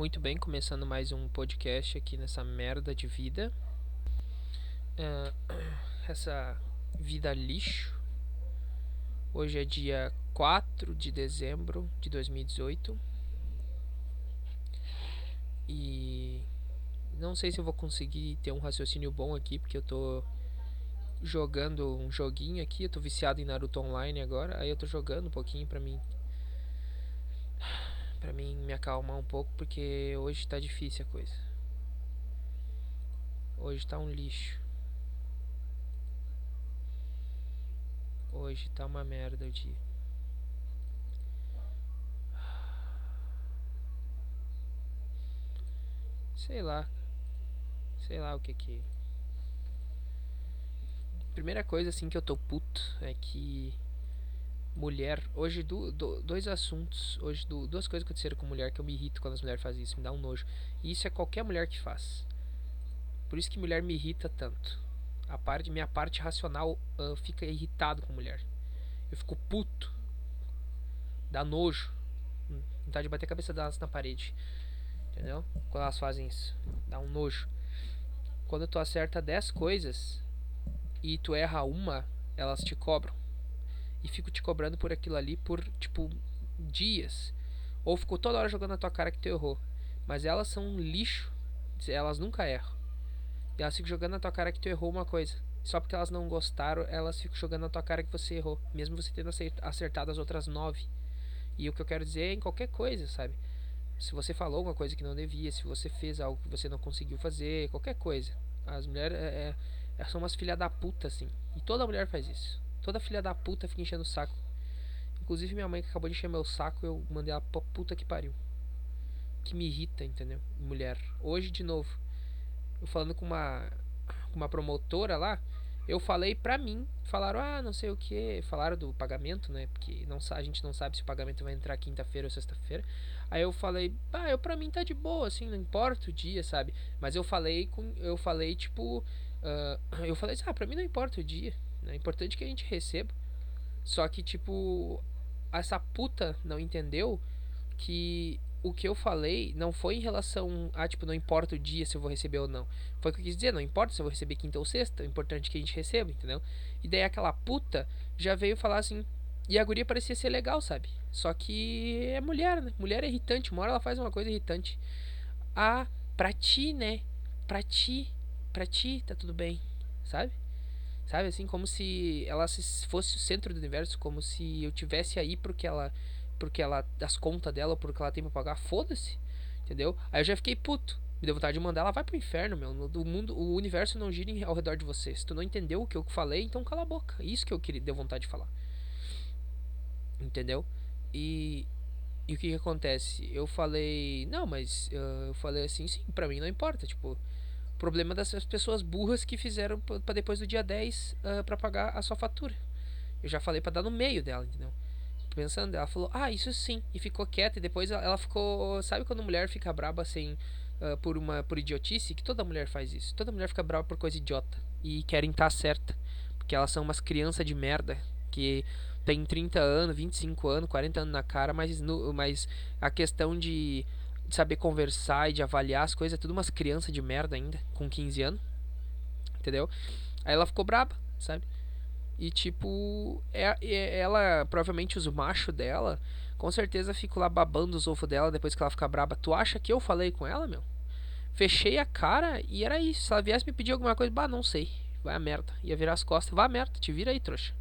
Muito bem, começando mais um podcast aqui nessa merda de vida. Uh, essa vida lixo. Hoje é dia 4 de dezembro de 2018. E não sei se eu vou conseguir ter um raciocínio bom aqui, porque eu tô jogando um joguinho aqui, eu tô viciado em Naruto Online agora, aí eu tô jogando um pouquinho pra mim para mim me acalmar um pouco, porque hoje tá difícil a coisa. Hoje tá um lixo. Hoje tá uma merda o dia. Sei lá. Sei lá o que que. Primeira coisa assim que eu tô puto é que mulher. Hoje, do, do, dois assuntos. Hoje, do, duas coisas aconteceram com mulher que eu me irrito quando as mulheres fazem isso. Me dá um nojo. E isso é qualquer mulher que faz. Por isso que mulher me irrita tanto. A parte, minha parte racional uh, fica irritado com mulher. Eu fico puto. Dá nojo. Vontade de bater a cabeça delas na parede. Entendeu? Quando elas fazem isso. Dá um nojo. Quando tu acerta 10 coisas e tu erra uma, elas te cobram e fico te cobrando por aquilo ali por, tipo, dias. Ou ficou toda hora jogando na tua cara que tu errou. Mas elas são um lixo. Elas nunca erram. E elas ficam jogando na tua cara que tu errou uma coisa. Só porque elas não gostaram, elas ficam jogando na tua cara que você errou. Mesmo você tendo acertado as outras nove. E o que eu quero dizer é em qualquer coisa, sabe? Se você falou alguma coisa que não devia, se você fez algo que você não conseguiu fazer, qualquer coisa. As mulheres é, é, são umas filha da puta, assim. E toda mulher faz isso. Toda filha da puta fica enchendo o saco. Inclusive minha mãe que acabou de encher meu saco, eu mandei ela pra puta que pariu. Que me irrita, entendeu? Mulher. Hoje de novo. Eu falando com uma com uma promotora lá, eu falei pra mim, falaram, ah, não sei o que, falaram do pagamento, né? Porque não, a gente não sabe se o pagamento vai entrar quinta-feira ou sexta-feira. Aí eu falei, ah, eu pra mim tá de boa, assim, não importa o dia, sabe? Mas eu falei com. Eu falei, tipo. Uh, eu falei assim, ah, pra mim não importa o dia. É importante que a gente receba. Só que, tipo, essa puta não entendeu que o que eu falei não foi em relação a, tipo, não importa o dia se eu vou receber ou não. Foi o que eu quis dizer, não importa se eu vou receber quinta ou sexta, o importante é que a gente receba, entendeu? E daí aquela puta já veio falar assim, e a guria parecia ser legal, sabe? Só que é mulher, né? Mulher é irritante, uma hora ela faz uma coisa irritante. Ah, pra ti, né? Pra ti, pra ti tá tudo bem, sabe? Sabe assim, como se ela fosse o centro do universo, como se eu tivesse aí porque ela porque ela das contas dela, porque ela tem para pagar, foda-se. Entendeu? Aí eu já fiquei puto. Me deu vontade de mandar ela vai pro inferno, meu. O mundo, o universo não gira ao redor de você. Se tu não entendeu o que eu falei, então cala a boca. Isso que eu queria, deu vontade de falar. Entendeu? E e o que, que acontece? Eu falei, não, mas uh, eu falei assim, sim, pra mim não importa, tipo, problema dessas pessoas burras que fizeram para depois do dia 10 uh, para pagar a sua fatura. Eu já falei para dar no meio dela, entendeu? Pensando, ela falou, ah, isso sim, e ficou quieta, e depois ela ficou. Sabe quando mulher fica braba assim, uh, por uma por idiotice? Que toda mulher faz isso. Toda mulher fica braba por coisa idiota. E querem estar tá certa. Porque elas são umas crianças de merda que tem 30 anos, 25 anos, 40 anos na cara, mas, no, mas a questão de de saber conversar e de avaliar as coisas, é tudo umas crianças de merda ainda, com 15 anos. Entendeu? Aí ela ficou braba, sabe? E tipo, é, é, ela, provavelmente os machos dela, com certeza ficam lá babando os ovos dela depois que ela ficar braba. Tu acha que eu falei com ela, meu? Fechei a cara e era isso. Se ela viesse me pedir alguma coisa, bah, não sei. Vai a merda. Ia virar as costas, vai a merda, te vira aí, trouxa.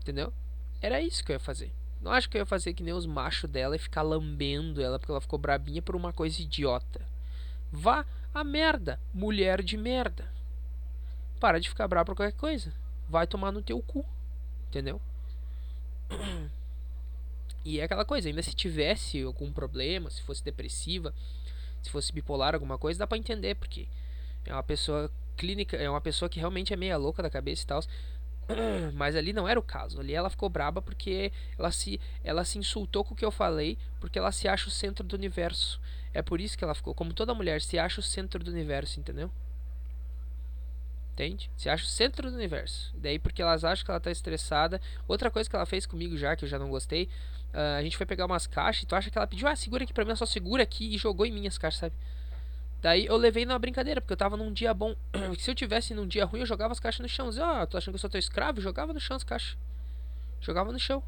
Entendeu? Era isso que eu ia fazer. Não acho que eu ia fazer que nem os machos dela e ficar lambendo ela porque ela ficou brabinha por uma coisa idiota. Vá a merda, mulher de merda. Para de ficar brava por qualquer coisa. Vai tomar no teu cu. Entendeu? E é aquela coisa, ainda se tivesse algum problema, se fosse depressiva, se fosse bipolar, alguma coisa, dá pra entender, porque é uma pessoa clínica, é uma pessoa que realmente é meia louca da cabeça e tal. Mas ali não era o caso. Ali ela ficou braba porque ela se, ela se insultou com o que eu falei, porque ela se acha o centro do universo. É por isso que ela ficou. Como toda mulher se acha o centro do universo, entendeu? Entende? Se acha o centro do universo. Daí porque elas acham que ela tá estressada. Outra coisa que ela fez comigo já, que eu já não gostei. Uh, a gente foi pegar umas caixas e tu acha que ela pediu, ah, segura aqui pra mim, ela só segura aqui e jogou em mim as caixas, sabe? Daí eu levei na brincadeira, porque eu tava num dia bom. Se eu tivesse num dia ruim, eu jogava as caixas no chão. Dizia, ah, tu achando que eu sou teu escravo? Jogava no chão as caixas. Jogava no chão.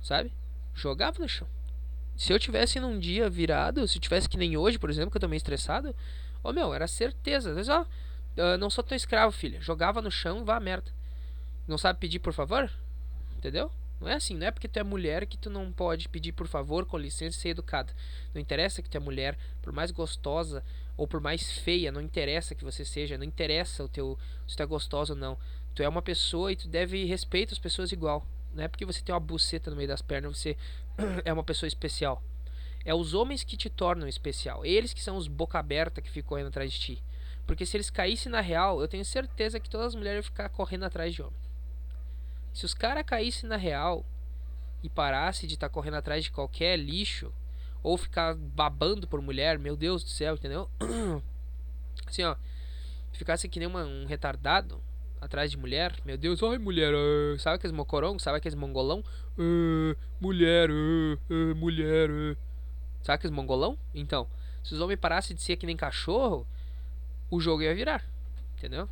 Sabe? Jogava no chão. Se eu tivesse num dia virado, se tivesse que nem hoje, por exemplo, que eu tô meio estressado, ô oh, meu, era certeza. Às ó, uh, não sou teu escravo, filha. Jogava no chão vá merda. Não sabe pedir por favor? Entendeu? Não é assim, não é porque tu é mulher que tu não pode pedir por favor, com licença e ser educada. Não interessa que tu é mulher, por mais gostosa ou por mais feia, não interessa que você seja, não interessa o teu se tu é gostosa ou não. Tu é uma pessoa e tu deve respeitar as pessoas igual. Não é porque você tem uma buceta no meio das pernas, você é uma pessoa especial. É os homens que te tornam especial. Eles que são os boca aberta que ficam correndo atrás de ti. Porque se eles caíssem na real, eu tenho certeza que todas as mulheres iam ficar correndo atrás de homem. Se os caras caíssem na real e parasse de estar tá correndo atrás de qualquer lixo ou ficar babando por mulher, meu Deus do céu, entendeu? Assim, ó, ficasse que nem uma, um retardado atrás de mulher, meu Deus, ai mulher, uh, sabe aqueles mocorongos, sabe aqueles mongolão? Uh, mulher, uh, mulher, sabe aqueles mongolão? Então, se os homens parassem de ser que nem cachorro, o jogo ia virar, entendeu?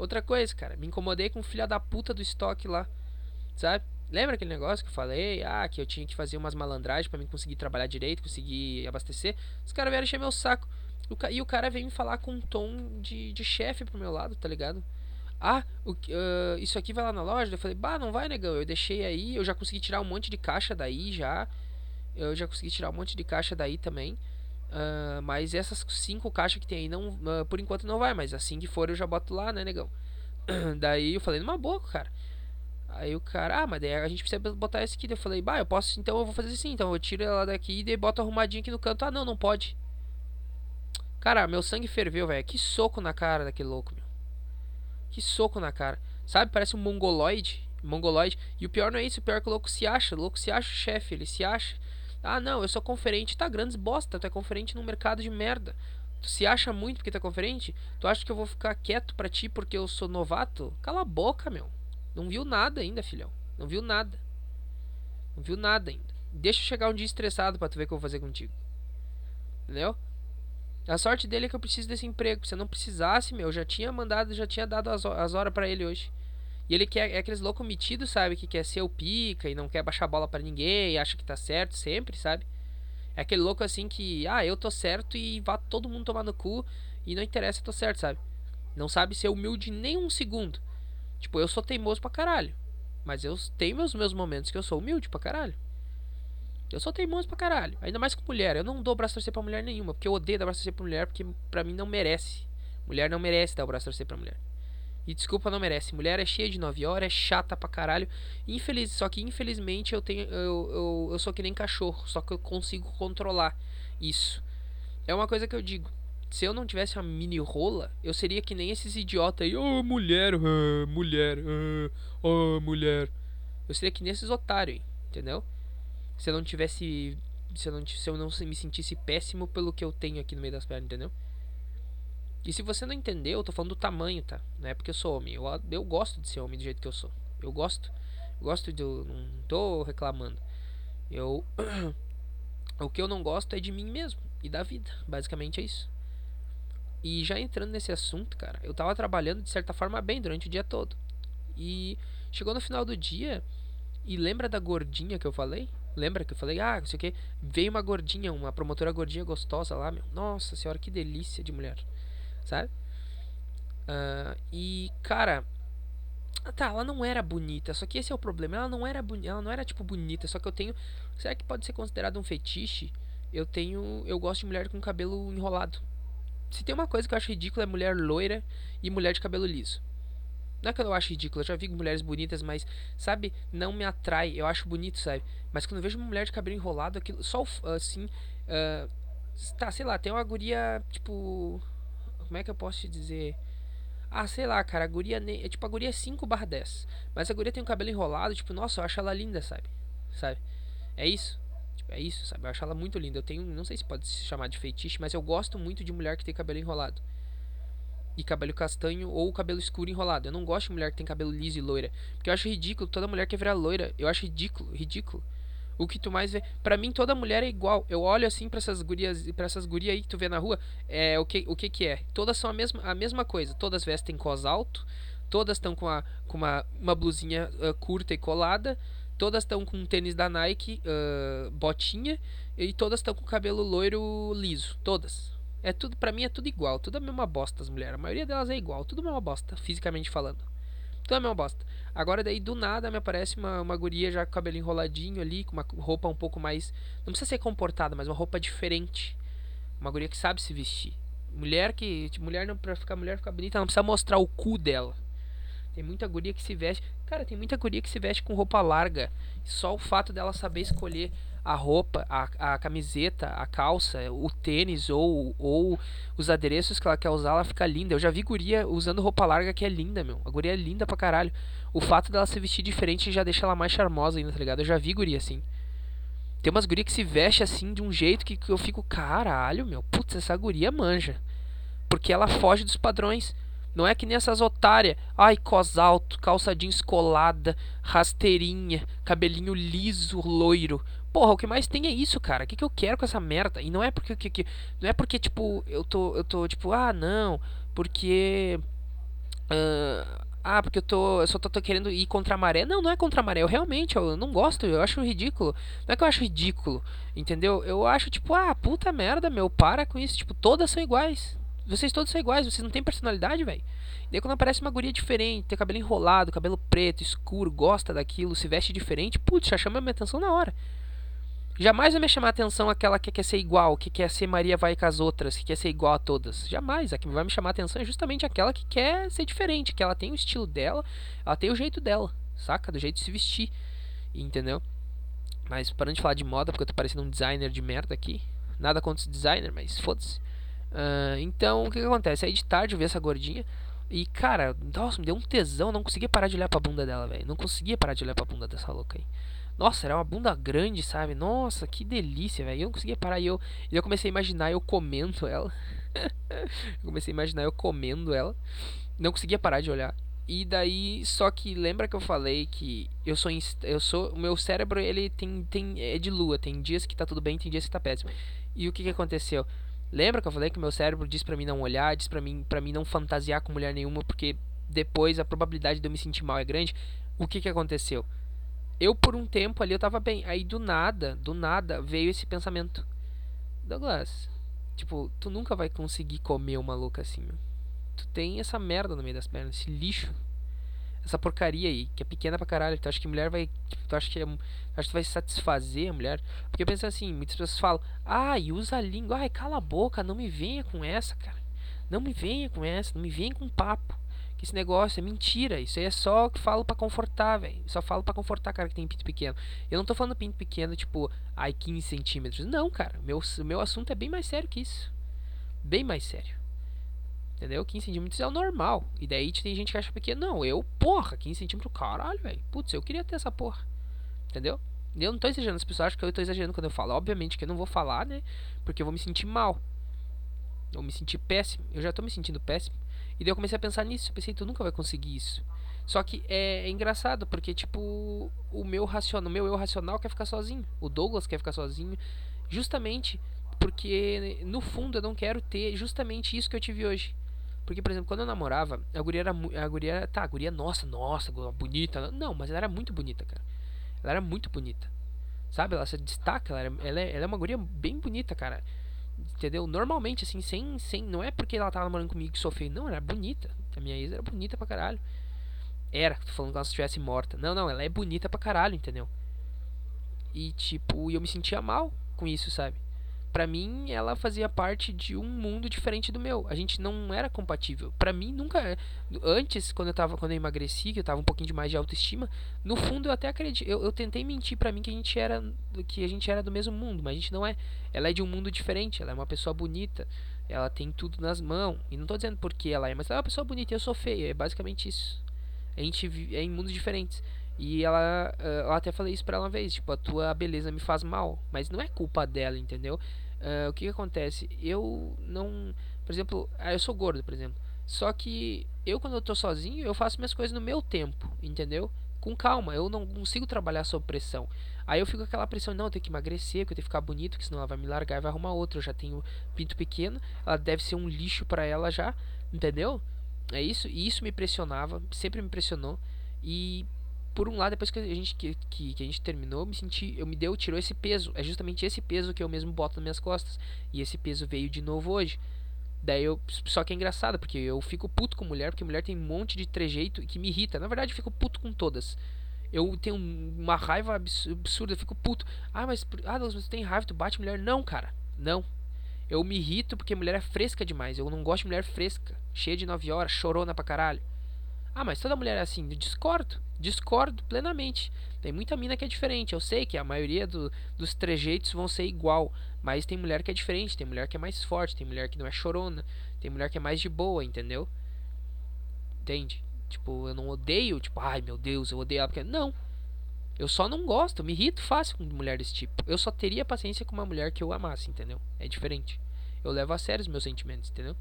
Outra coisa, cara, me incomodei com o filho da puta do estoque lá, sabe? Lembra aquele negócio que eu falei? Ah, que eu tinha que fazer umas malandragens para mim conseguir trabalhar direito, conseguir abastecer. Os caras vieram encher meu saco. E o cara veio me falar com um tom de, de chefe pro meu lado, tá ligado? Ah, o, uh, isso aqui vai lá na loja? Eu falei, bah, não vai, negão. Eu deixei aí, eu já consegui tirar um monte de caixa daí já. Eu já consegui tirar um monte de caixa daí também. Uh, mas essas cinco caixas que tem aí, não, uh, por enquanto não vai. Mas assim que for, eu já boto lá, né, negão? daí eu falei, numa boa, cara. Aí o cara, ah, mas daí a gente precisa botar esse aqui. Daí eu falei, bah, eu posso, então eu vou fazer assim. Então eu tiro ela daqui e daí boto arrumadinho aqui no canto. Ah, não, não pode. Cara, meu sangue ferveu, velho. Que soco na cara daquele louco, meu. Que soco na cara. Sabe, parece um mongoloide. Mongoloide. E o pior não é isso, o pior é que o louco se acha. O louco se acha chefe, ele se acha. Ah, não, eu sou conferente. Tá, grandes bosta. Tu é conferente num mercado de merda. Tu se acha muito porque tu é conferente? Tu acha que eu vou ficar quieto pra ti porque eu sou novato? Cala a boca, meu. Não viu nada ainda, filhão. Não viu nada. Não viu nada ainda. Deixa eu chegar um dia estressado pra tu ver o que eu vou fazer contigo. Entendeu? A sorte dele é que eu preciso desse emprego. Se eu não precisasse, meu, eu já tinha mandado, já tinha dado as, as horas para ele hoje. E ele quer, é aqueles loucos metidos, sabe? Que quer ser o pica e não quer baixar a bola para ninguém, acha que tá certo sempre, sabe? É aquele louco assim que, ah, eu tô certo e vá todo mundo tomar no cu e não interessa, eu tô certo, sabe? Não sabe ser humilde nem um segundo. Tipo, eu sou teimoso pra caralho. Mas eu tenho meus meus momentos que eu sou humilde pra caralho. Eu sou teimoso pra caralho. Ainda mais com mulher. Eu não dou braço torcer pra mulher nenhuma. Porque eu odeio dar braço torcer pra mulher. Porque pra mim não merece. Mulher não merece dar o braço torcer pra mulher. E desculpa, não merece. Mulher é cheia de 9 horas, é chata pra caralho. Infeliz, só que infelizmente eu tenho. Eu, eu, eu sou que nem cachorro. Só que eu consigo controlar isso. É uma coisa que eu digo. Se eu não tivesse uma mini rola, eu seria que nem esses idiotas aí. Oh, mulher, uh, mulher, uh, oh, mulher. Eu seria que nem esses otários aí, entendeu? Se eu não tivesse. Se eu não, se eu não me sentisse péssimo pelo que eu tenho aqui no meio das pernas, entendeu? E se você não entendeu, eu tô falando do tamanho, tá? Não é porque eu sou homem. Eu, eu gosto de ser homem do jeito que eu sou. Eu gosto. Gosto de. Eu não tô reclamando. Eu. o que eu não gosto é de mim mesmo e da vida. Basicamente é isso. E já entrando nesse assunto, cara, eu tava trabalhando de certa forma bem durante o dia todo. E chegou no final do dia. E lembra da gordinha que eu falei? Lembra que eu falei, ah, não sei o que. Veio uma gordinha, uma promotora gordinha gostosa lá, meu. Nossa senhora, que delícia de mulher sabe? Uh, e, cara, tá, ela não era bonita, só que esse é o problema. Ela não era bonita, ela não era tipo bonita, só que eu tenho, será que pode ser considerado um fetiche? Eu tenho, eu gosto de mulher com cabelo enrolado. Se tem uma coisa que eu acho ridícula é mulher loira e mulher de cabelo liso. Não é que eu acho ridículo, eu já vi mulheres bonitas, mas, sabe, não me atrai. Eu acho bonito, sabe? Mas quando eu vejo uma mulher de cabelo enrolado, aquilo, só assim, uh, tá, sei lá, tem uma guria, tipo, como é que eu posso te dizer? Ah, sei lá, cara, a guria é tipo a guria é 5 barra 10. Mas a guria tem o cabelo enrolado, tipo, nossa, eu acho ela linda, sabe? Sabe? É isso. Tipo, é isso, sabe? Eu acho ela muito linda. Eu tenho, não sei se pode se chamar de feitiço, mas eu gosto muito de mulher que tem cabelo enrolado. e cabelo castanho ou cabelo escuro enrolado. Eu não gosto de mulher que tem cabelo liso e loira, porque eu acho ridículo toda mulher quer virar loira. Eu acho ridículo, ridículo. O que tu mais vê, para mim toda mulher é igual. Eu olho assim para essas gurias, para essas gurias aí que tu vê na rua, é o que o que que é? Todas são a mesma a mesma coisa. Todas vestem cos alto, todas estão com, a, com uma, uma blusinha uh, curta e colada, todas estão com um tênis da Nike, uh, botinha, e todas estão com cabelo loiro liso, todas. É tudo, pra mim é tudo igual, tudo a mesma bosta as mulheres. A maioria delas é igual, tudo a mesma bosta, fisicamente falando. Tudo a mesma bosta. Agora daí do nada me aparece uma, uma guria já com o cabelo enroladinho ali, com uma roupa um pouco mais. Não precisa ser comportada, mas uma roupa diferente. Uma guria que sabe se vestir. Mulher que. Tipo, mulher não, pra ficar mulher ficar bonita, não precisa mostrar o cu dela. Tem muita guria que se veste. Cara, tem muita guria que se veste com roupa larga. Só o fato dela saber escolher a roupa, a, a camiseta, a calça, o tênis ou, ou os adereços que ela quer usar, ela fica linda. Eu já vi guria usando roupa larga que é linda, meu. A guria é linda pra caralho. O fato dela se vestir diferente já deixa ela mais charmosa ainda, tá ligado? Eu já vi guria assim. Tem umas gurias que se veste assim de um jeito que, que eu fico, caralho, meu. Putz, essa guria manja. Porque ela foge dos padrões. Não é que nem essas otárias. Ai, cos alto, calça jeans colada, rasteirinha, cabelinho liso, loiro. Porra, o que mais tem é isso, cara. O que, que eu quero com essa merda? E não é porque que, que não é porque tipo eu tô eu tô tipo ah não porque uh, ah porque eu tô eu só tô, tô, querendo ir contra a maré. Não, não é contra a maré. Eu realmente eu não gosto. Eu acho ridículo. Não é que eu acho ridículo, entendeu? Eu acho tipo ah puta merda meu para com isso. Tipo todas são iguais. Vocês todos são iguais. Vocês não têm personalidade, velho. Daí quando aparece uma guria diferente, tem cabelo enrolado, cabelo preto, escuro, gosta daquilo, se veste diferente, putz, já chama minha atenção na hora. Jamais vai me chamar a atenção aquela que quer ser igual, que quer ser Maria vai com as outras, que quer ser igual a todas. Jamais. A que vai me chamar a atenção é justamente aquela que quer ser diferente, que ela tem o estilo dela, ela tem o jeito dela, saca? Do jeito de se vestir. Entendeu? Mas parando de falar de moda, porque eu tô parecendo um designer de merda aqui. Nada contra esse designer, mas foda-se. Uh, então, o que, que acontece? Aí de tarde eu vi essa gordinha. E, cara, nossa, me deu um tesão. Não conseguia parar de olhar pra bunda dela, velho. Não conseguia parar de olhar pra bunda dessa louca aí. Nossa, era uma bunda grande, sabe? Nossa, que delícia, velho. Eu não conseguia parar e eu, eu comecei a imaginar eu comendo ela. eu comecei a imaginar eu comendo ela. Não conseguia parar de olhar. E daí, só que lembra que eu falei que eu sou eu sou o meu cérebro, ele tem tem é de lua, tem dias que tá tudo bem, tem dias que tá péssimo. E o que que aconteceu? Lembra que eu falei que meu cérebro diz para mim não olhar, diz para mim para mim não fantasiar com mulher nenhuma, porque depois a probabilidade de eu me sentir mal é grande. O que que aconteceu? Eu por um tempo ali eu tava bem. Aí do nada, do nada, veio esse pensamento. Douglas, tipo, tu nunca vai conseguir comer uma louca assim. Tu tem essa merda no meio das pernas, esse lixo. Essa porcaria aí, que é pequena pra caralho. Tu acha que mulher vai. Tipo, tu acha que, é, acha que tu vai satisfazer a mulher? Porque pensa assim, muitas pessoas falam, ai, usa a língua, ai, cala a boca, não me venha com essa, cara. Não me venha com essa, não me venha com papo que esse negócio é mentira. Isso aí é só que falo para confortar, velho. Só falo para confortar cara que tem pinto pequeno. Eu não tô falando pinto pequeno, tipo, ai, 15 centímetros. Não, cara. Meu, meu assunto é bem mais sério que isso. Bem mais sério. Entendeu? 15 centímetros é o normal. E daí tem gente que acha pequeno. Não, eu, porra, 15 centímetros, caralho, velho. Putz, eu queria ter essa porra. Entendeu? Eu não tô exagerando, as pessoas acham que eu tô exagerando quando eu falo. Obviamente que eu não vou falar, né? Porque eu vou me sentir mal. Eu vou me sentir péssimo. Eu já tô me sentindo péssimo. E daí eu comecei a pensar nisso. Pensei, tu nunca vai conseguir isso. Só que é, é engraçado, porque, tipo, o meu racional, o meu eu racional quer ficar sozinho. O Douglas quer ficar sozinho. Justamente porque, no fundo, eu não quero ter justamente isso que eu tive hoje. Porque, por exemplo, quando eu namorava, a guria era. A guria, tá, a guria, nossa, nossa, bonita. Não, mas ela era muito bonita, cara. Ela era muito bonita. Sabe? Ela se destaca, ela, era, ela, é, ela é uma guria bem bonita, cara. Entendeu? Normalmente, assim, sem, sem. Não é porque ela tava namorando comigo que feio. Não, ela era bonita. A minha ex era bonita pra caralho. Era, tô falando que ela estivesse morta. Não, não, ela é bonita pra caralho, entendeu? E tipo, eu me sentia mal com isso, sabe? Para mim ela fazia parte de um mundo diferente do meu. A gente não era compatível. para mim nunca antes quando eu tava quando eu emagreci, que eu tava um pouquinho de mais de autoestima, no fundo eu até acredito, eu, eu tentei mentir para mim que a gente era que a gente era do mesmo mundo, mas a gente não é. Ela é de um mundo diferente, ela é uma pessoa bonita, ela tem tudo nas mãos. E não tô dizendo porque ela é, mas ela é uma pessoa bonita e eu sou feia, é basicamente isso. A gente é em mundos diferentes. E ela, eu até falei isso pra ela uma vez, tipo, a tua beleza me faz mal, mas não é culpa dela, entendeu? Uh, o que, que acontece? Eu não, por exemplo, ah, eu sou gordo, por exemplo. Só que eu, quando eu tô sozinho, eu faço minhas coisas no meu tempo, entendeu? Com calma, eu não consigo trabalhar sob pressão. Aí eu fico com aquela pressão, não, eu tenho que emagrecer, que eu tenho que ficar bonito, que senão ela vai me largar e vai arrumar outra. Eu já tenho pinto pequeno, ela deve ser um lixo para ela já, entendeu? É isso, e isso me pressionava, sempre me pressionou. E por um lado, depois que a gente que, que, que, a gente terminou, me senti, eu me deu, tirou esse peso. É justamente esse peso que eu mesmo boto nas minhas costas. E esse peso veio de novo hoje. Daí eu. Só que é engraçado, porque eu fico puto com mulher, porque mulher tem um monte de trejeito que me irrita. Na verdade, eu fico puto com todas. Eu tenho uma raiva absurda, eu fico puto. Ah, mas. Ah, você tem raiva, tu bate mulher? Não, cara. Não. Eu me irrito porque mulher é fresca demais. Eu não gosto de mulher fresca. Cheia de 9 horas, chorona pra caralho. Ah, mas toda mulher é assim. Eu discordo. Discordo plenamente. Tem muita mina que é diferente. Eu sei que a maioria do, dos trejeitos vão ser igual. Mas tem mulher que é diferente. Tem mulher que é mais forte. Tem mulher que não é chorona. Tem mulher que é mais de boa, entendeu? Entende? Tipo, eu não odeio. Tipo, ai meu Deus, eu odeio ela porque. Não. Eu só não gosto. Me irrito fácil com mulher desse tipo. Eu só teria paciência com uma mulher que eu amasse, entendeu? É diferente. Eu levo a sério os meus sentimentos, entendeu?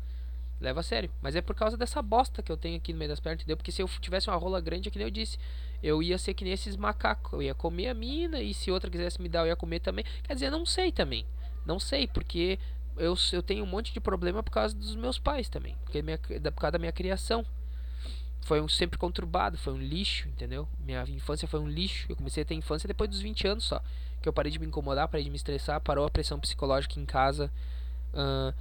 Leva a sério. Mas é por causa dessa bosta que eu tenho aqui no meio das pernas, entendeu? Porque se eu tivesse uma rola grande, é que nem eu disse, eu ia ser que nem esses macacos. Eu ia comer a mina e se outra quisesse me dar, eu ia comer também. Quer dizer, não sei também. Não sei, porque eu, eu tenho um monte de problema por causa dos meus pais também. Porque minha, por causa da minha criação. Foi um sempre conturbado, foi um lixo, entendeu? Minha infância foi um lixo. Eu comecei a ter infância depois dos 20 anos só. Que eu parei de me incomodar, parei de me estressar, parou a pressão psicológica em casa. Uh,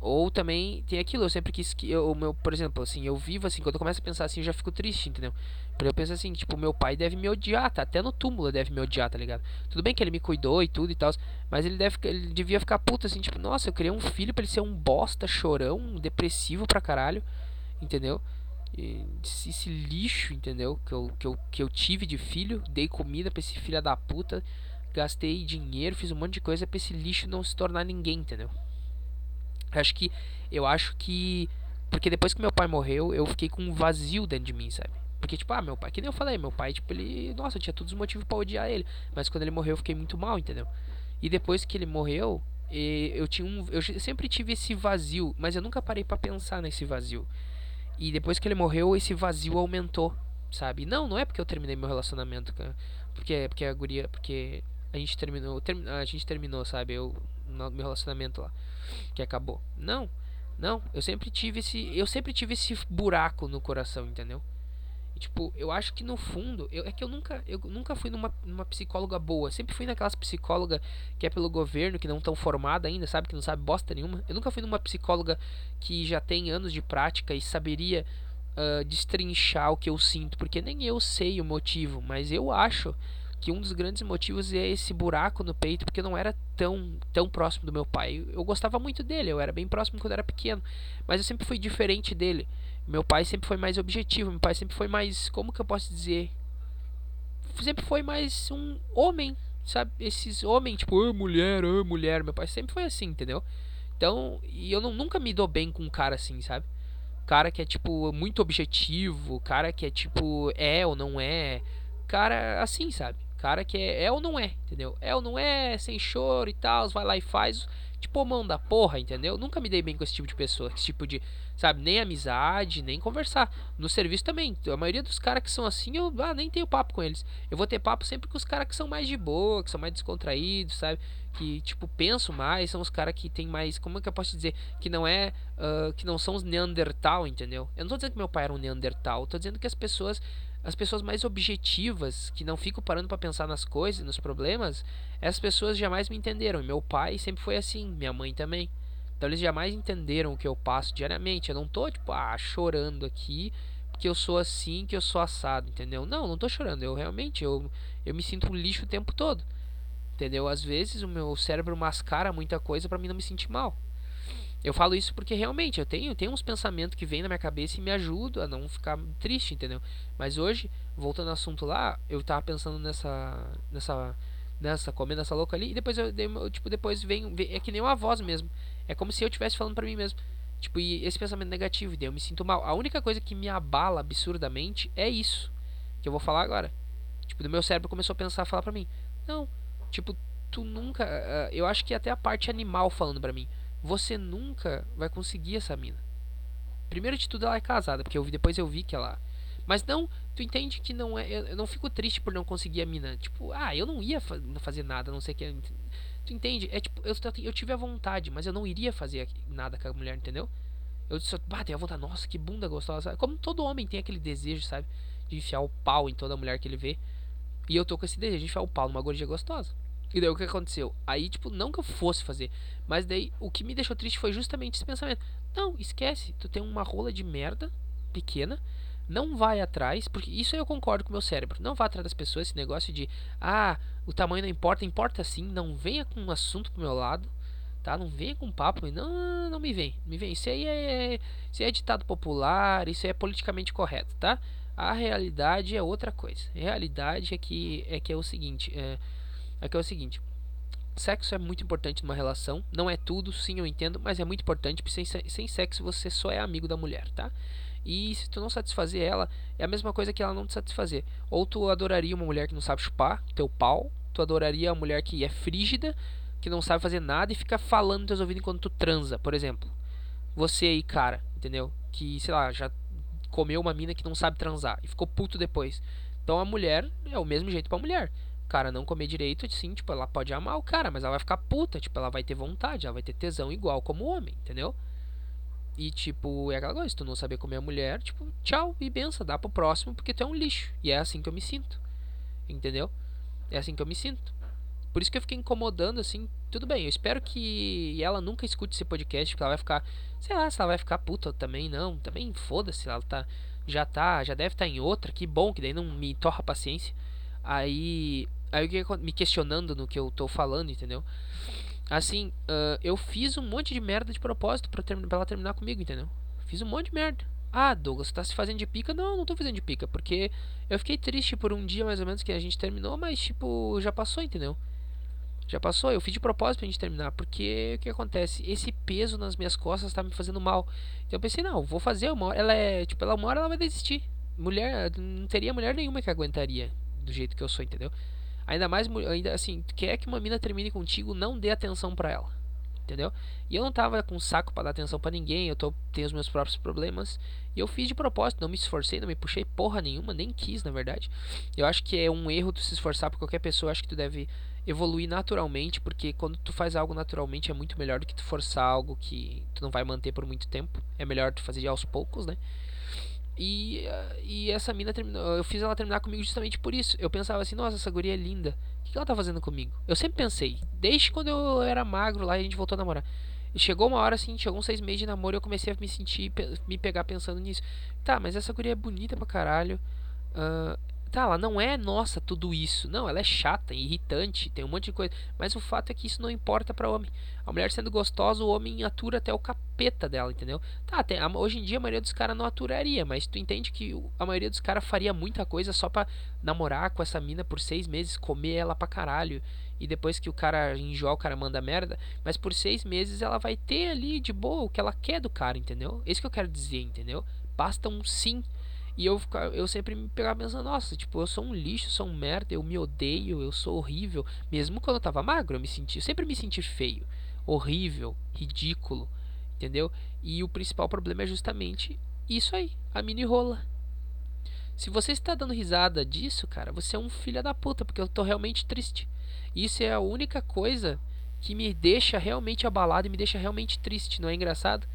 ou também tem aquilo, eu sempre quis que eu, meu, por exemplo, assim, eu vivo assim, quando eu começo a pensar assim, eu já fico triste, entendeu? Porque eu penso assim, tipo, meu pai deve me odiar, tá? Até no túmulo deve me odiar, tá ligado? Tudo bem que ele me cuidou e tudo e tal, mas ele deve ele devia ficar puto assim, tipo, nossa, eu criei um filho para ele ser um bosta, chorão, depressivo pra caralho, entendeu? E esse, esse lixo, entendeu? Que eu, que, eu, que eu tive de filho, dei comida pra esse filho da puta, gastei dinheiro, fiz um monte de coisa pra esse lixo não se tornar ninguém, entendeu? Acho que. Eu acho que. Porque depois que meu pai morreu, eu fiquei com um vazio dentro de mim, sabe? Porque, tipo, ah, meu pai, que nem eu falei, meu pai, tipo, ele. Nossa, eu tinha todos os motivos para odiar ele. Mas quando ele morreu, eu fiquei muito mal, entendeu? E depois que ele morreu, eu tinha um. Eu sempre tive esse vazio, mas eu nunca parei para pensar nesse vazio. E depois que ele morreu, esse vazio aumentou, sabe? Não, não é porque eu terminei meu relacionamento. Porque, porque a guria. Porque a gente terminou. Term, a gente terminou, sabe? Eu. No meu relacionamento lá que acabou. Não, não. Eu sempre tive esse, eu sempre tive esse buraco no coração, entendeu? E, tipo, eu acho que no fundo, eu, é que eu nunca, eu nunca fui numa, numa psicóloga boa. Sempre fui naquelas psicóloga que é pelo governo, que não tão formada ainda, sabe, que não sabe bosta nenhuma. Eu nunca fui numa psicóloga que já tem anos de prática e saberia uh, destrinchar o que eu sinto, porque nem eu sei o motivo, mas eu acho que um dos grandes motivos é esse buraco no peito, porque eu não era tão, tão próximo do meu pai. Eu gostava muito dele, eu era bem próximo quando eu era pequeno, mas eu sempre fui diferente dele. Meu pai sempre foi mais objetivo, meu pai sempre foi mais, como que eu posso dizer? Sempre foi mais um homem, sabe? Esses homens, tipo, oh, mulher, oh, mulher. Meu pai sempre foi assim, entendeu? Então, e eu não, nunca me dou bem com um cara assim, sabe? Cara que é, tipo, muito objetivo, cara que é, tipo, é ou não é. Cara assim, sabe? Cara que é, é ou não é, entendeu? É ou não é, sem choro e tal, vai lá e faz. Tipo, mão da porra, entendeu? Nunca me dei bem com esse tipo de pessoa, esse tipo de, sabe, nem amizade, nem conversar. No serviço também. A maioria dos caras que são assim, eu ah, nem tenho papo com eles. Eu vou ter papo sempre com os caras que são mais de boa, que são mais descontraídos, sabe? Que, tipo, pensam mais, são os caras que tem mais. Como é que eu posso dizer? Que não é. Uh, que não são os Neandertal, entendeu? Eu não tô dizendo que meu pai era um Neandertal, eu tô dizendo que as pessoas as pessoas mais objetivas, que não ficam parando para pensar nas coisas, nos problemas, essas pessoas jamais me entenderam. Meu pai sempre foi assim, minha mãe também. Então eles jamais entenderam o que eu passo diariamente. Eu não tô tipo, ah, chorando aqui porque eu sou assim, que eu sou assado, entendeu? Não, não tô chorando. Eu realmente eu, eu me sinto um lixo o tempo todo. Entendeu? Às vezes o meu cérebro mascara muita coisa para mim não me sentir mal. Eu falo isso porque realmente eu tenho, tenho uns pensamentos que vêm na minha cabeça e me ajudam a não ficar triste, entendeu? Mas hoje, voltando ao assunto lá, eu tava pensando nessa nessa nessa comendo essa louca ali e depois eu, tipo depois vem, vem, é que nem uma voz mesmo. É como se eu estivesse falando para mim mesmo. Tipo, e esse pensamento negativo, daí eu me sinto mal. A única coisa que me abala absurdamente é isso que eu vou falar agora. Tipo, do meu cérebro começou a pensar, falar para mim: "Não, tipo, tu nunca, uh, eu acho que até a parte animal falando para mim você nunca vai conseguir essa mina. Primeiro de tudo, ela é casada, porque eu vi, depois eu vi que ela. Mas não, tu entende que não é. Eu, eu não fico triste por não conseguir a mina. Tipo, ah, eu não ia fa fazer nada, não sei o que. Tu entende? É tipo, eu, eu tive a vontade, mas eu não iria fazer nada com a mulher, entendeu? Eu só, bah, tenho a vontade, nossa, que bunda gostosa. Como todo homem tem aquele desejo, sabe? De enfiar o pau em toda mulher que ele vê. E eu tô com esse desejo de enfiar o pau numa gordinha gostosa. E daí o que aconteceu? Aí, tipo, não que eu fosse fazer. Mas daí o que me deixou triste foi justamente esse pensamento. Não, esquece. Tu tem uma rola de merda pequena. Não vai atrás, porque isso eu concordo com o meu cérebro. Não vá atrás das pessoas, esse negócio de ah, o tamanho não importa, importa sim. Não venha com um assunto pro meu lado, tá? Não venha com papo, não, não me vem, me vem. Isso aí é, isso aí é ditado popular, isso aí é politicamente correto, tá? A realidade é outra coisa. A realidade é que é que é o seguinte, é, é que é o seguinte. Sexo é muito importante numa relação. Não é tudo, sim, eu entendo, mas é muito importante. Porque sem, sem sexo você só é amigo da mulher, tá? E se tu não satisfazer ela, é a mesma coisa que ela não te satisfazer. Ou tu adoraria uma mulher que não sabe chupar teu pau, tu adoraria uma mulher que é frígida, que não sabe fazer nada e fica falando nos teus ouvidos enquanto tu transa, por exemplo. Você aí, cara, entendeu? Que, sei lá, já comeu uma mina que não sabe transar e ficou puto depois. Então a mulher é o mesmo jeito pra mulher. Cara não comer direito, sim, tipo, ela pode amar o cara, mas ela vai ficar puta, tipo, ela vai ter vontade, ela vai ter tesão igual como homem, entendeu? E, tipo, é aquela coisa, se tu não saber comer a mulher, tipo, tchau e benção, dá pro próximo porque tu é um lixo. E é assim que eu me sinto. Entendeu? É assim que eu me sinto. Por isso que eu fiquei incomodando, assim, tudo bem, eu espero que ela nunca escute esse podcast, porque ela vai ficar, sei lá, se ela vai ficar puta também, não, também foda-se, ela tá, já tá, já deve estar tá em outra, que bom, que daí não me torra paciência. Aí, aí me questionando no que eu tô falando, entendeu? Assim, uh, eu fiz um monte de merda de propósito pra, pra ela terminar comigo, entendeu? Fiz um monte de merda. Ah, Douglas, tá se fazendo de pica? Não, não tô fazendo de pica, porque eu fiquei triste por um dia mais ou menos que a gente terminou, mas tipo, já passou, entendeu? Já passou, eu fiz de propósito pra gente terminar, porque o que acontece? Esse peso nas minhas costas tá me fazendo mal. Então eu pensei, não, vou fazer uma hora, ela é, tipo, ela uma hora ela vai desistir. Mulher, não teria mulher nenhuma que aguentaria do jeito que eu sou, entendeu? Ainda mais, ainda assim, quer que uma mina termine contigo, não dê atenção para ela. Entendeu? E eu não tava com saco para dar atenção para ninguém, eu tô, tenho os meus próprios problemas. E eu fiz de propósito, não me esforcei, não me puxei porra nenhuma, nem quis, na verdade. Eu acho que é um erro tu se esforçar por qualquer pessoa, acho que tu deve evoluir naturalmente, porque quando tu faz algo naturalmente é muito melhor do que tu forçar algo que tu não vai manter por muito tempo. É melhor tu fazer aos poucos, né? E, e essa mina terminou. Eu fiz ela terminar comigo justamente por isso. Eu pensava assim, nossa, essa guria é linda. O que ela tá fazendo comigo? Eu sempre pensei. Desde quando eu era magro lá e a gente voltou a namorar. E chegou uma hora assim, chegou uns seis meses de namoro e eu comecei a me sentir, me pegar pensando nisso. Tá, mas essa guria é bonita pra caralho. Uh, Tá, ela não é, nossa, tudo isso. Não, ela é chata, irritante, tem um monte de coisa. Mas o fato é que isso não importa para homem. A mulher sendo gostosa, o homem atura até o capeta dela, entendeu? Tá, tem, hoje em dia a maioria dos caras não aturaria, mas tu entende que a maioria dos caras faria muita coisa só pra namorar com essa mina por seis meses, comer ela pra caralho. E depois que o cara enjoa, o cara manda merda. Mas por seis meses ela vai ter ali de boa o que ela quer do cara, entendeu? É isso que eu quero dizer, entendeu? Basta um sim e eu, eu sempre me pegava pensando, nossa, tipo, eu sou um lixo, sou um merda, eu me odeio, eu sou horrível. Mesmo quando eu tava magro, eu me senti, eu sempre me senti feio, horrível, ridículo, entendeu? E o principal problema é justamente isso aí, a mini rola. Se você está dando risada disso, cara, você é um filho da puta, porque eu tô realmente triste. Isso é a única coisa que me deixa realmente abalado e me deixa realmente triste, não é engraçado?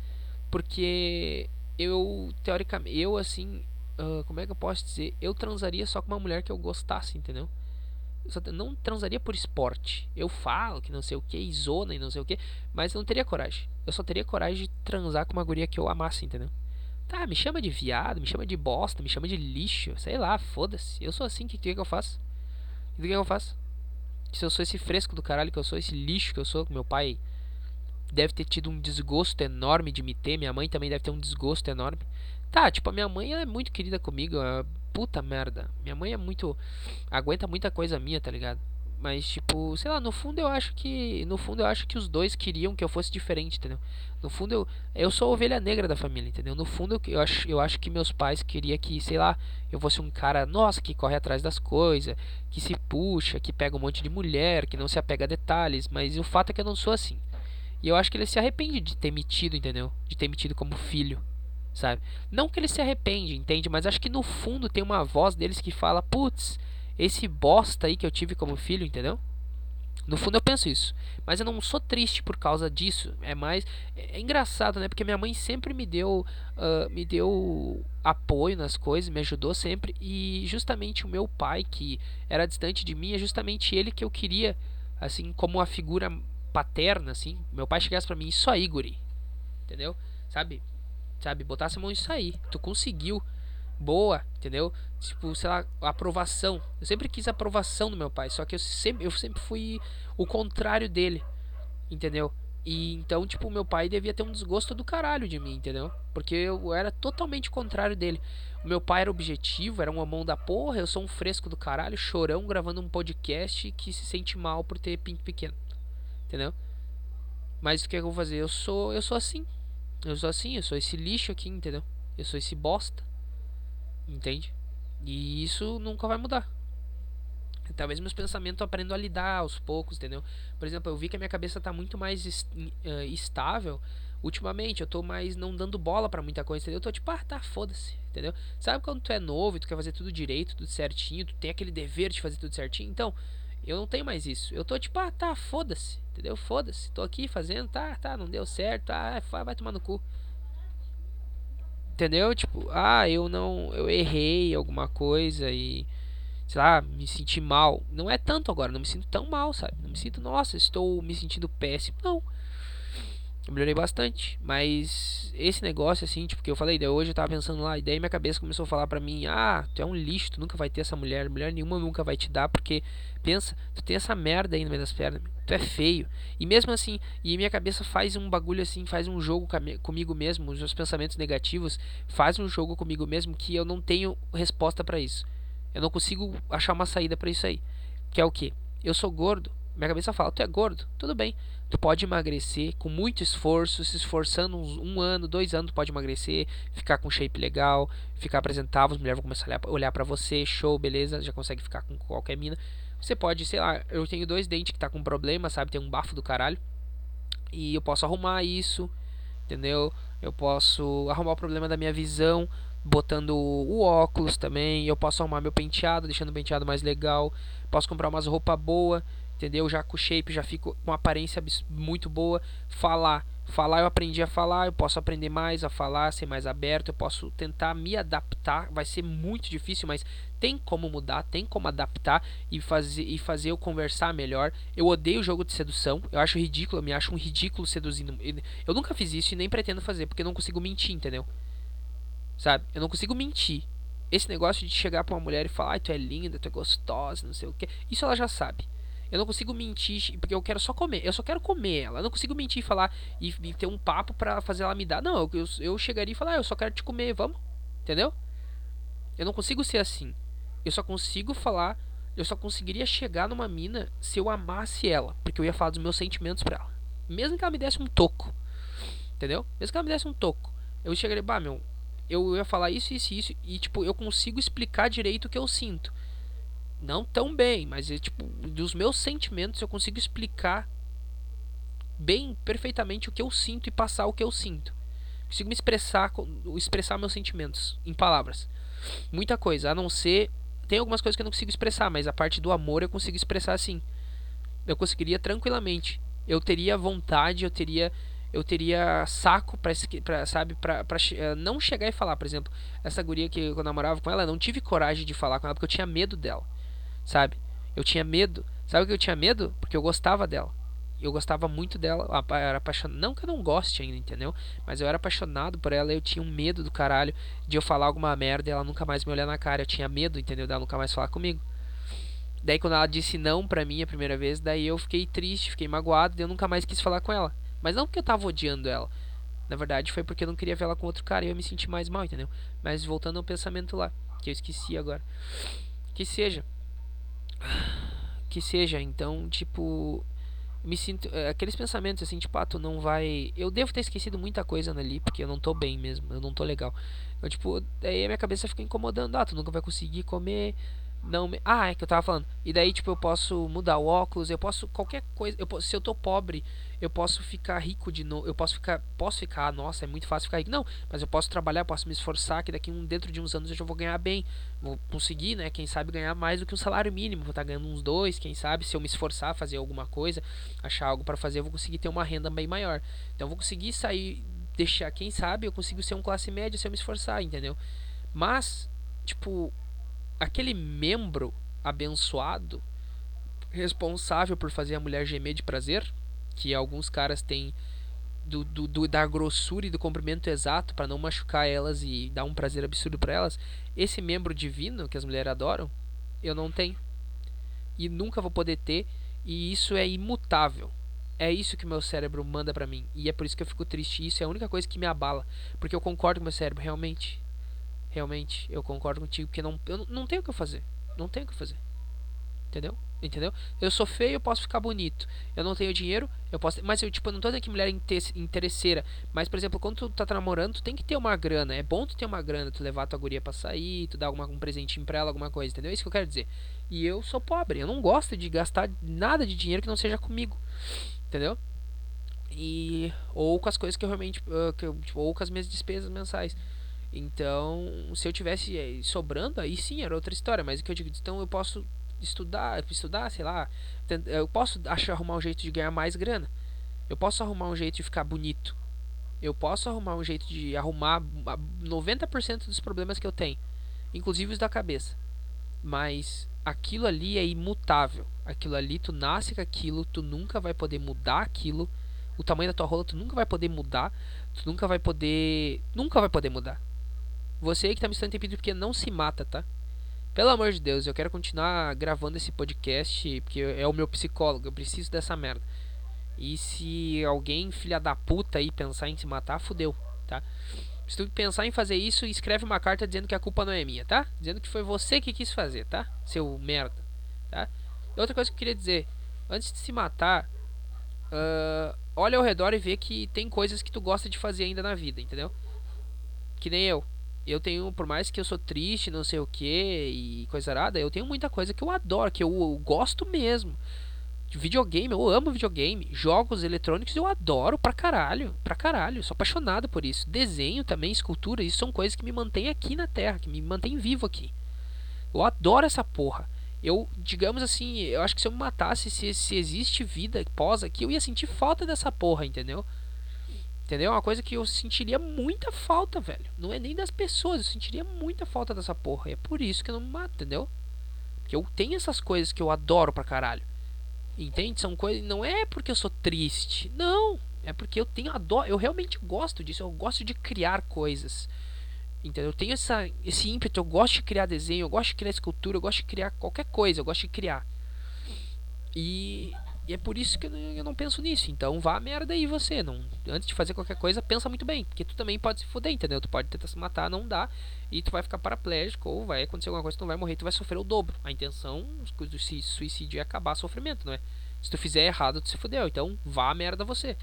Porque eu, teoricamente, eu assim, uh, como é que eu posso dizer? Eu transaria só com uma mulher que eu gostasse, entendeu? Eu não transaria por esporte. Eu falo que não sei o que, zona e não sei o que, mas eu não teria coragem. Eu só teria coragem de transar com uma guria que eu amasse, entendeu? Tá, me chama de viado, me chama de bosta, me chama de lixo, sei lá, foda-se. Eu sou assim, o que, que, que eu faço? O que, que eu faço? Se eu sou esse fresco do caralho que eu sou, esse lixo que eu sou, meu pai deve ter tido um desgosto enorme de me ter, minha mãe também deve ter um desgosto enorme. Tá, tipo, a minha mãe ela é muito querida comigo, é puta merda. Minha mãe é muito. aguenta muita coisa minha, tá ligado? Mas, tipo, sei lá, no fundo eu acho que. No fundo eu acho que os dois queriam que eu fosse diferente, entendeu? No fundo eu. Eu sou a ovelha negra da família, entendeu? No fundo eu, eu, acho, eu acho que meus pais queriam que, sei lá, eu fosse um cara, nossa, que corre atrás das coisas, que se puxa, que pega um monte de mulher, que não se apega a detalhes. Mas o fato é que eu não sou assim. E eu acho que ele se arrepende de ter metido, entendeu? De ter metido como filho sabe? Não que ele se arrepende, entende? Mas acho que no fundo tem uma voz deles que fala, putz, esse bosta aí que eu tive como filho, entendeu? No fundo eu penso isso. Mas eu não sou triste por causa disso. É mais. É, engraçado, né? Porque minha mãe sempre me deu. Uh, me deu apoio nas coisas, me ajudou sempre. E justamente o meu pai, que era distante de mim, é justamente ele que eu queria, assim, como uma figura paterna, assim. Meu pai chegasse para mim, isso aí, guri. Entendeu? Sabe? Sabe? Botasse a mão isso aí. Tu conseguiu boa, entendeu? Tipo, sei lá, aprovação. Eu sempre quis aprovação do meu pai, só que eu sempre, eu sempre fui o contrário dele, entendeu? E então, tipo, meu pai devia ter um desgosto do caralho de mim, entendeu? Porque eu era totalmente contrário dele. O meu pai era objetivo, era um mão da porra, eu sou um fresco do caralho, chorão, gravando um podcast que se sente mal por ter pinto pequeno. Entendeu? Mas o que, é que eu vou fazer? Eu sou, eu sou assim. Eu sou assim, eu sou esse lixo aqui, entendeu? Eu sou esse bosta. Entende? E isso nunca vai mudar. Talvez meus pensamentos eu aprendo a lidar aos poucos, entendeu? Por exemplo, eu vi que a minha cabeça tá muito mais est uh, estável ultimamente. Eu tô mais não dando bola para muita coisa, entendeu? Eu tô tipo, ah, tá, foda-se, entendeu? Sabe quando tu é novo e tu quer fazer tudo direito, tudo certinho, tu tem aquele dever de fazer tudo certinho? Então, eu não tenho mais isso. Eu tô tipo, ah, tá, foda-se, entendeu? Foda-se. Tô aqui fazendo, tá, tá, não deu certo, ah, vai tomar no cu. Entendeu? Tipo, ah, eu não. Eu errei alguma coisa e. Sei lá, me senti mal. Não é tanto agora, não me sinto tão mal, sabe? Não me sinto, nossa, estou me sentindo péssimo. Não. Eu melhorei bastante. Mas esse negócio, assim, tipo, que eu falei, daí hoje eu tava pensando lá, e daí minha cabeça começou a falar pra mim, ah, tu é um lixo, tu nunca vai ter essa mulher, mulher nenhuma nunca vai te dar, porque, pensa, tu tem essa merda aí no meio das pernas, tu é feio. E mesmo assim, e minha cabeça faz um bagulho assim, faz um jogo comigo mesmo, os meus pensamentos negativos, faz um jogo comigo mesmo que eu não tenho resposta para isso. Eu não consigo achar uma saída para isso aí. Que é o que? Eu sou gordo, minha cabeça fala, tu é gordo, tudo bem. Tu pode emagrecer com muito esforço, se esforçando uns um ano, dois anos, tu pode emagrecer, ficar com shape legal, ficar apresentável, as mulheres vão começar a olhar para você, show, beleza, já consegue ficar com qualquer mina. Você pode, sei lá, eu tenho dois dentes que tá com problema, sabe, tem um bafo do caralho. E eu posso arrumar isso, entendeu? Eu posso arrumar o problema da minha visão, botando o óculos também. Eu posso arrumar meu penteado, deixando o penteado mais legal. Posso comprar umas roupas boas entendeu? Já com shape já fico com aparência muito boa. Falar, falar eu aprendi a falar, eu posso aprender mais a falar, ser mais aberto, eu posso tentar me adaptar. Vai ser muito difícil, mas tem como mudar, tem como adaptar e fazer e fazer eu conversar melhor. Eu odeio jogo de sedução, eu acho ridículo, eu me acho um ridículo seduzindo. Eu nunca fiz isso e nem pretendo fazer, porque eu não consigo mentir, entendeu? Sabe? Eu não consigo mentir. Esse negócio de chegar pra uma mulher e falar, ai, tu é linda, tu é gostosa, não sei o que. Isso ela já sabe. Eu não consigo mentir, porque eu quero só comer. Eu só quero comer ela. Eu não consigo mentir e falar e, e ter um papo para fazer ela me dar. Não, eu, eu, chegaria e falar, ah, eu só quero te comer, vamos? Entendeu? Eu não consigo ser assim. Eu só consigo falar. Eu só conseguiria chegar numa mina se eu amasse ela. Porque eu ia falar dos meus sentimentos pra ela. Mesmo que ela me desse um toco. Entendeu? Mesmo que ela me desse um toco. Eu chegaria, bah, meu. Eu ia falar isso, isso, isso. E, tipo, eu consigo explicar direito o que eu sinto. Não tão bem, mas é, tipo, dos meus sentimentos eu consigo explicar bem perfeitamente o que eu sinto e passar o que eu sinto. Consigo me expressar, expressar meus sentimentos em palavras. Muita coisa, a não ser tem algumas coisas que eu não consigo expressar, mas a parte do amor eu consigo expressar assim. Eu conseguiria tranquilamente. Eu teria vontade, eu teria eu teria saco para sabe para eh, não chegar e falar, por exemplo, essa guria que eu namorava com ela, eu não tive coragem de falar com ela porque eu tinha medo dela sabe? Eu tinha medo. Sabe o que eu tinha medo? Porque eu gostava dela. Eu gostava muito dela. Eu era apaixonado. Não que eu não goste ainda, entendeu? Mas eu era apaixonado por ela. Eu tinha um medo do caralho de eu falar alguma merda e ela nunca mais me olhar na cara. Eu tinha medo, entendeu? Dela nunca mais falar comigo. Daí quando ela disse não pra mim a primeira vez, daí eu fiquei triste, fiquei magoado e eu nunca mais quis falar com ela. Mas não porque eu tava odiando ela. Na verdade foi porque eu não queria ver ela com outro cara e eu me senti mais mal, entendeu? Mas voltando ao pensamento lá, que eu esqueci agora. Que seja que seja, então, tipo, me sinto é, aqueles pensamentos assim, tipo, ah, tu não vai, eu devo ter esquecido muita coisa ali, porque eu não tô bem mesmo, eu não tô legal. Então, tipo, aí a minha cabeça fica incomodando, ah, tu nunca vai conseguir comer, não me... Ah, é que eu tava falando. E daí, tipo, eu posso mudar o óculos, eu posso qualquer coisa. Eu posso, se eu tô pobre, eu posso ficar rico de novo. Eu posso ficar. Posso ficar, nossa, é muito fácil ficar rico. Não, mas eu posso trabalhar, posso me esforçar, que daqui um, dentro de uns anos eu já vou ganhar bem. Vou conseguir, né? Quem sabe ganhar mais do que um salário mínimo. Vou estar tá ganhando uns dois, quem sabe, se eu me esforçar, fazer alguma coisa, achar algo para fazer, eu vou conseguir ter uma renda bem maior. Então eu vou conseguir sair, deixar, quem sabe, eu consigo ser um classe média se eu me esforçar, entendeu? Mas, tipo, aquele membro abençoado responsável por fazer a mulher gemer de prazer, que alguns caras têm do, do, do, da grossura e do comprimento exato para não machucar elas e dar um prazer absurdo para elas, esse membro divino que as mulheres adoram, eu não tenho. E nunca vou poder ter, e isso é imutável. É isso que meu cérebro manda para mim. E é por isso que eu fico triste. Isso é a única coisa que me abala. Porque eu concordo com meu cérebro, realmente. Realmente, eu concordo contigo que não, eu não tenho o que fazer. Não tenho o que fazer. Entendeu? Entendeu? Eu sou feio, eu posso ficar bonito. Eu não tenho dinheiro, eu posso. Mas eu, tipo, eu não tô dizendo que mulher é interesseira. Mas, por exemplo, quando tu tá namorando, tu tem que ter uma grana. É bom tu ter uma grana, tu levar tua guria pra sair, tu dar alguma, um presentinho pra ela, alguma coisa, entendeu? É isso que eu quero dizer. E eu sou pobre, eu não gosto de gastar nada de dinheiro que não seja comigo. Entendeu? E. Ou com as coisas que eu realmente. Uh, que eu, tipo, ou com as minhas despesas mensais. Então, se eu tivesse eh, sobrando, aí sim era outra história. Mas o que eu digo, então eu posso estudar, estudar, sei lá, eu posso achar arrumar um jeito de ganhar mais grana. Eu posso arrumar um jeito de ficar bonito. Eu posso arrumar um jeito de arrumar 90% dos problemas que eu tenho, inclusive os da cabeça. Mas aquilo ali é imutável. Aquilo ali tu nasce com aquilo, tu nunca vai poder mudar aquilo. O tamanho da tua rola tu nunca vai poder mudar, tu nunca vai poder, nunca vai poder mudar. Você aí que tá me estando pedido porque não se mata, tá? Pelo amor de Deus, eu quero continuar gravando esse podcast porque é o meu psicólogo, eu preciso dessa merda. E se alguém, filha da puta, aí pensar em se matar, fudeu, tá? Se tu pensar em fazer isso, escreve uma carta dizendo que a culpa não é minha, tá? Dizendo que foi você que quis fazer, tá? Seu merda, tá? Outra coisa que eu queria dizer, antes de se matar, uh, olha ao redor e vê que tem coisas que tu gosta de fazer ainda na vida, entendeu? Que nem eu eu tenho, por mais que eu sou triste, não sei o que e coisa arada, eu tenho muita coisa que eu adoro, que eu, eu gosto mesmo. De videogame, eu amo videogame. Jogos eletrônicos eu adoro pra caralho, pra caralho. Sou apaixonado por isso. Desenho também, escultura, isso são coisas que me mantêm aqui na Terra, que me mantêm vivo aqui. Eu adoro essa porra. Eu, digamos assim, eu acho que se eu me matasse, se, se existe vida pós aqui, eu ia sentir falta dessa porra, entendeu? Entendeu? É uma coisa que eu sentiria muita falta, velho. Não é nem das pessoas, eu sentiria muita falta dessa porra. E é por isso que eu não me mato, entendeu? Porque eu tenho essas coisas que eu adoro pra caralho. Entende? São coisas. Não é porque eu sou triste. Não. É porque eu tenho adoro. Eu realmente gosto disso. Eu gosto de criar coisas. Entendeu? Eu tenho essa, esse ímpeto. Eu gosto de criar desenho. Eu gosto de criar escultura. Eu gosto de criar qualquer coisa. Eu gosto de criar. E e é por isso que eu não penso nisso. Então vá merda aí você. Não, antes de fazer qualquer coisa, pensa muito bem. Porque tu também pode se fuder, entendeu? Tu pode tentar se matar, não dá. E tu vai ficar paraplégico ou vai acontecer alguma coisa, tu não vai morrer, tu vai sofrer o dobro. A intenção do suicídio é acabar o sofrimento, não é? Se tu fizer errado, tu se fudeu. Então vá merda você.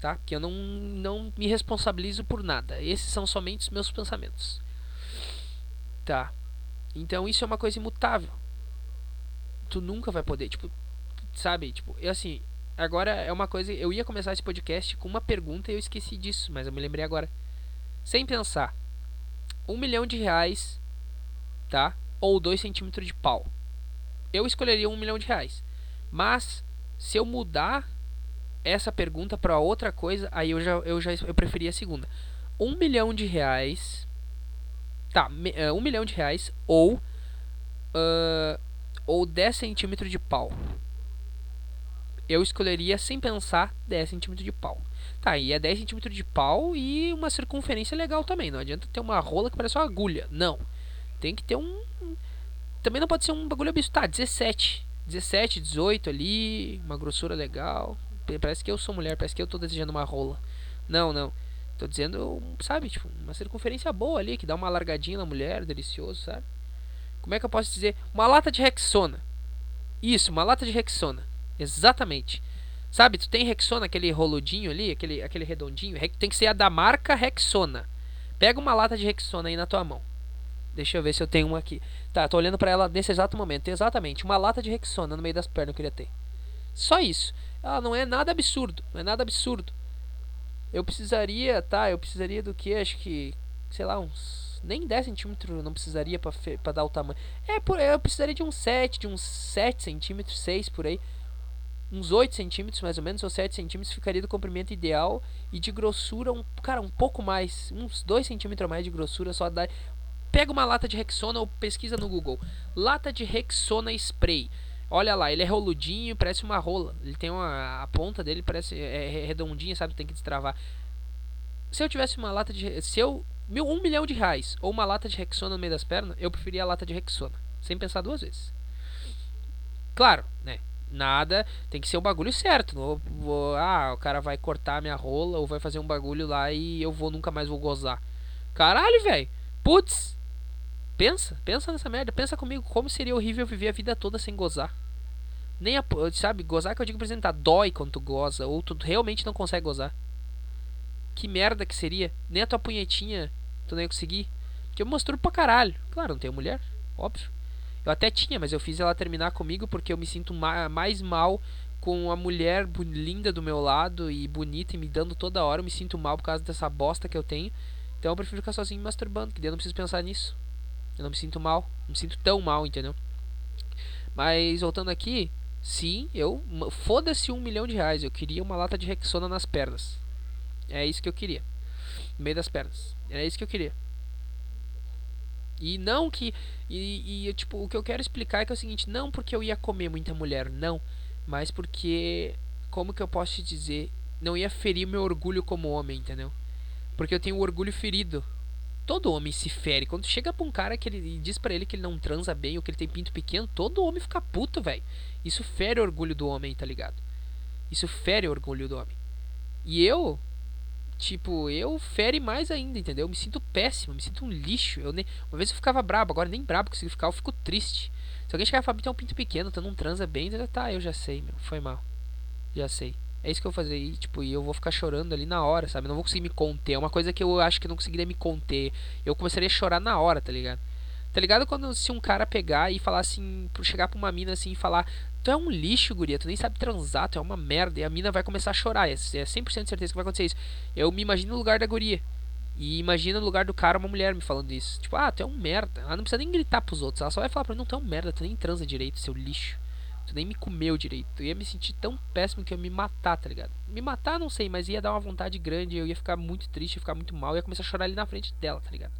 Tá? Porque eu não, não me responsabilizo por nada. Esses são somente os meus pensamentos. Tá? Então isso é uma coisa imutável. Tu nunca vai poder. Tipo, Sabe? Tipo, eu assim, agora é uma coisa. Eu ia começar esse podcast com uma pergunta e eu esqueci disso, mas eu me lembrei agora. Sem pensar. Um milhão de reais, tá? Ou dois centímetros de pau. Eu escolheria um milhão de reais. Mas, se eu mudar essa pergunta para outra coisa, aí eu já, eu já eu preferia a segunda. Um milhão de reais. Tá, me, uh, um milhão de reais ou. Uh, ou 10 centímetros de pau eu escolheria sem pensar 10 centímetros de pau. Tá, e é 10 centímetros de pau e uma circunferência legal também. Não adianta ter uma rola que parece uma agulha. Não. Tem que ter um. Também não pode ser um bagulho absurdo. Tá, 17. 17, 18 ali. Uma grossura legal. Parece que eu sou mulher, parece que eu tô desejando uma rola. Não, não. Tô dizendo, sabe, tipo, uma circunferência boa ali, que dá uma largadinha na mulher, delicioso, sabe? Como é que eu posso dizer? Uma lata de Rexona. Isso, uma lata de Rexona. Exatamente. Sabe, tu tem Rexona, aquele roludinho ali, aquele, aquele redondinho, tem que ser a da marca Rexona. Pega uma lata de Rexona aí na tua mão. Deixa eu ver se eu tenho uma aqui. Tá, tô olhando para ela nesse exato momento. Exatamente, uma lata de Rexona no meio das pernas eu queria ter. Só isso. Ela não é nada absurdo, não é nada absurdo. Eu precisaria, tá, eu precisaria do que? Acho que, sei lá, uns nem 10 centímetros não precisaria para dar o tamanho. É, por, eu precisaria de uns 7, de uns 7 centímetros, 6 por aí. Uns 8 centímetros mais ou menos, ou 7 centímetros ficaria do comprimento ideal. E de grossura, um, cara, um pouco mais. Uns 2 centímetros mais de grossura só dá. Pega uma lata de Rexona ou pesquisa no Google. Lata de Rexona Spray. Olha lá, ele é roludinho, parece uma rola. Ele tem uma. A ponta dele parece é, é redondinha, sabe? Tem que destravar. Se eu tivesse uma lata de. Se eu. Mil, um milhão de reais ou uma lata de Rexona no meio das pernas, eu preferia a lata de Rexona. Sem pensar duas vezes. Claro, né? Nada, tem que ser o bagulho certo. Não vou, ah, o cara vai cortar minha rola ou vai fazer um bagulho lá e eu vou nunca mais vou gozar. Caralho, velho. Putz, Pensa, pensa nessa merda. Pensa comigo como seria horrível viver a vida toda sem gozar. Nem a, sabe, gozar que eu digo apresentar dói quando tu goza ou tu realmente não consegue gozar. Que merda que seria. Nem a tua punhetinha tu nem ia conseguir. Porque eu mostro pra caralho. Claro, não tenho mulher, óbvio. Eu até tinha, mas eu fiz ela terminar comigo porque eu me sinto ma mais mal com a mulher linda do meu lado e bonita e me dando toda hora. Eu me sinto mal por causa dessa bosta que eu tenho. Então eu prefiro ficar sozinho masturbando, que daí eu não preciso pensar nisso. Eu não me sinto mal, não me sinto tão mal, entendeu? Mas voltando aqui, sim, eu foda-se um milhão de reais. Eu queria uma lata de Rexona nas pernas. É isso que eu queria. No meio das pernas. Era isso que eu queria. E não que. E, e tipo, o que eu quero explicar é que é o seguinte: não porque eu ia comer muita mulher, não. Mas porque. Como que eu posso te dizer? Não ia ferir meu orgulho como homem, entendeu? Porque eu tenho o orgulho ferido Todo homem se fere. Quando chega pra um cara que ele diz para ele que ele não transa bem ou que ele tem pinto pequeno, todo homem fica puto, velho. Isso fere o orgulho do homem, tá ligado? Isso fere o orgulho do homem. E eu, tipo, eu fere mais ainda, entendeu? Eu me sinto péssimo, me sinto um lixo. Eu nem, uma vez eu ficava brabo, agora nem brabo consigo ficar, eu fico triste. Se alguém chegar e falar, tem um pinto pequeno, tu não transa bem, tá, eu já sei, meu, foi mal. Já sei. É isso que eu vou fazer e, tipo, e eu vou ficar chorando ali na hora, sabe? não vou conseguir me conter. É uma coisa que eu acho que eu não conseguiria me conter. Eu começaria a chorar na hora, tá ligado? Tá ligado quando se um cara pegar e falar assim, chegar pra uma mina assim e falar, tu é um lixo, guria, tu nem sabe transar, tu é uma merda, e a mina vai começar a chorar. É, é 100% de certeza que vai acontecer isso. Eu me imagino no lugar da guria. E imagina no lugar do cara uma mulher me falando isso. Tipo, ah, tu é um merda. Ela não precisa nem gritar pros outros. Ela só vai falar pra mim, não, tu é um merda, tu nem transa direito, seu lixo. Tu nem me comeu direito. Eu ia me sentir tão péssimo que eu ia me matar, tá ligado? Me matar, não sei, mas ia dar uma vontade grande. Eu ia ficar muito triste, ia ficar muito mal. ia começar a chorar ali na frente dela, tá ligado?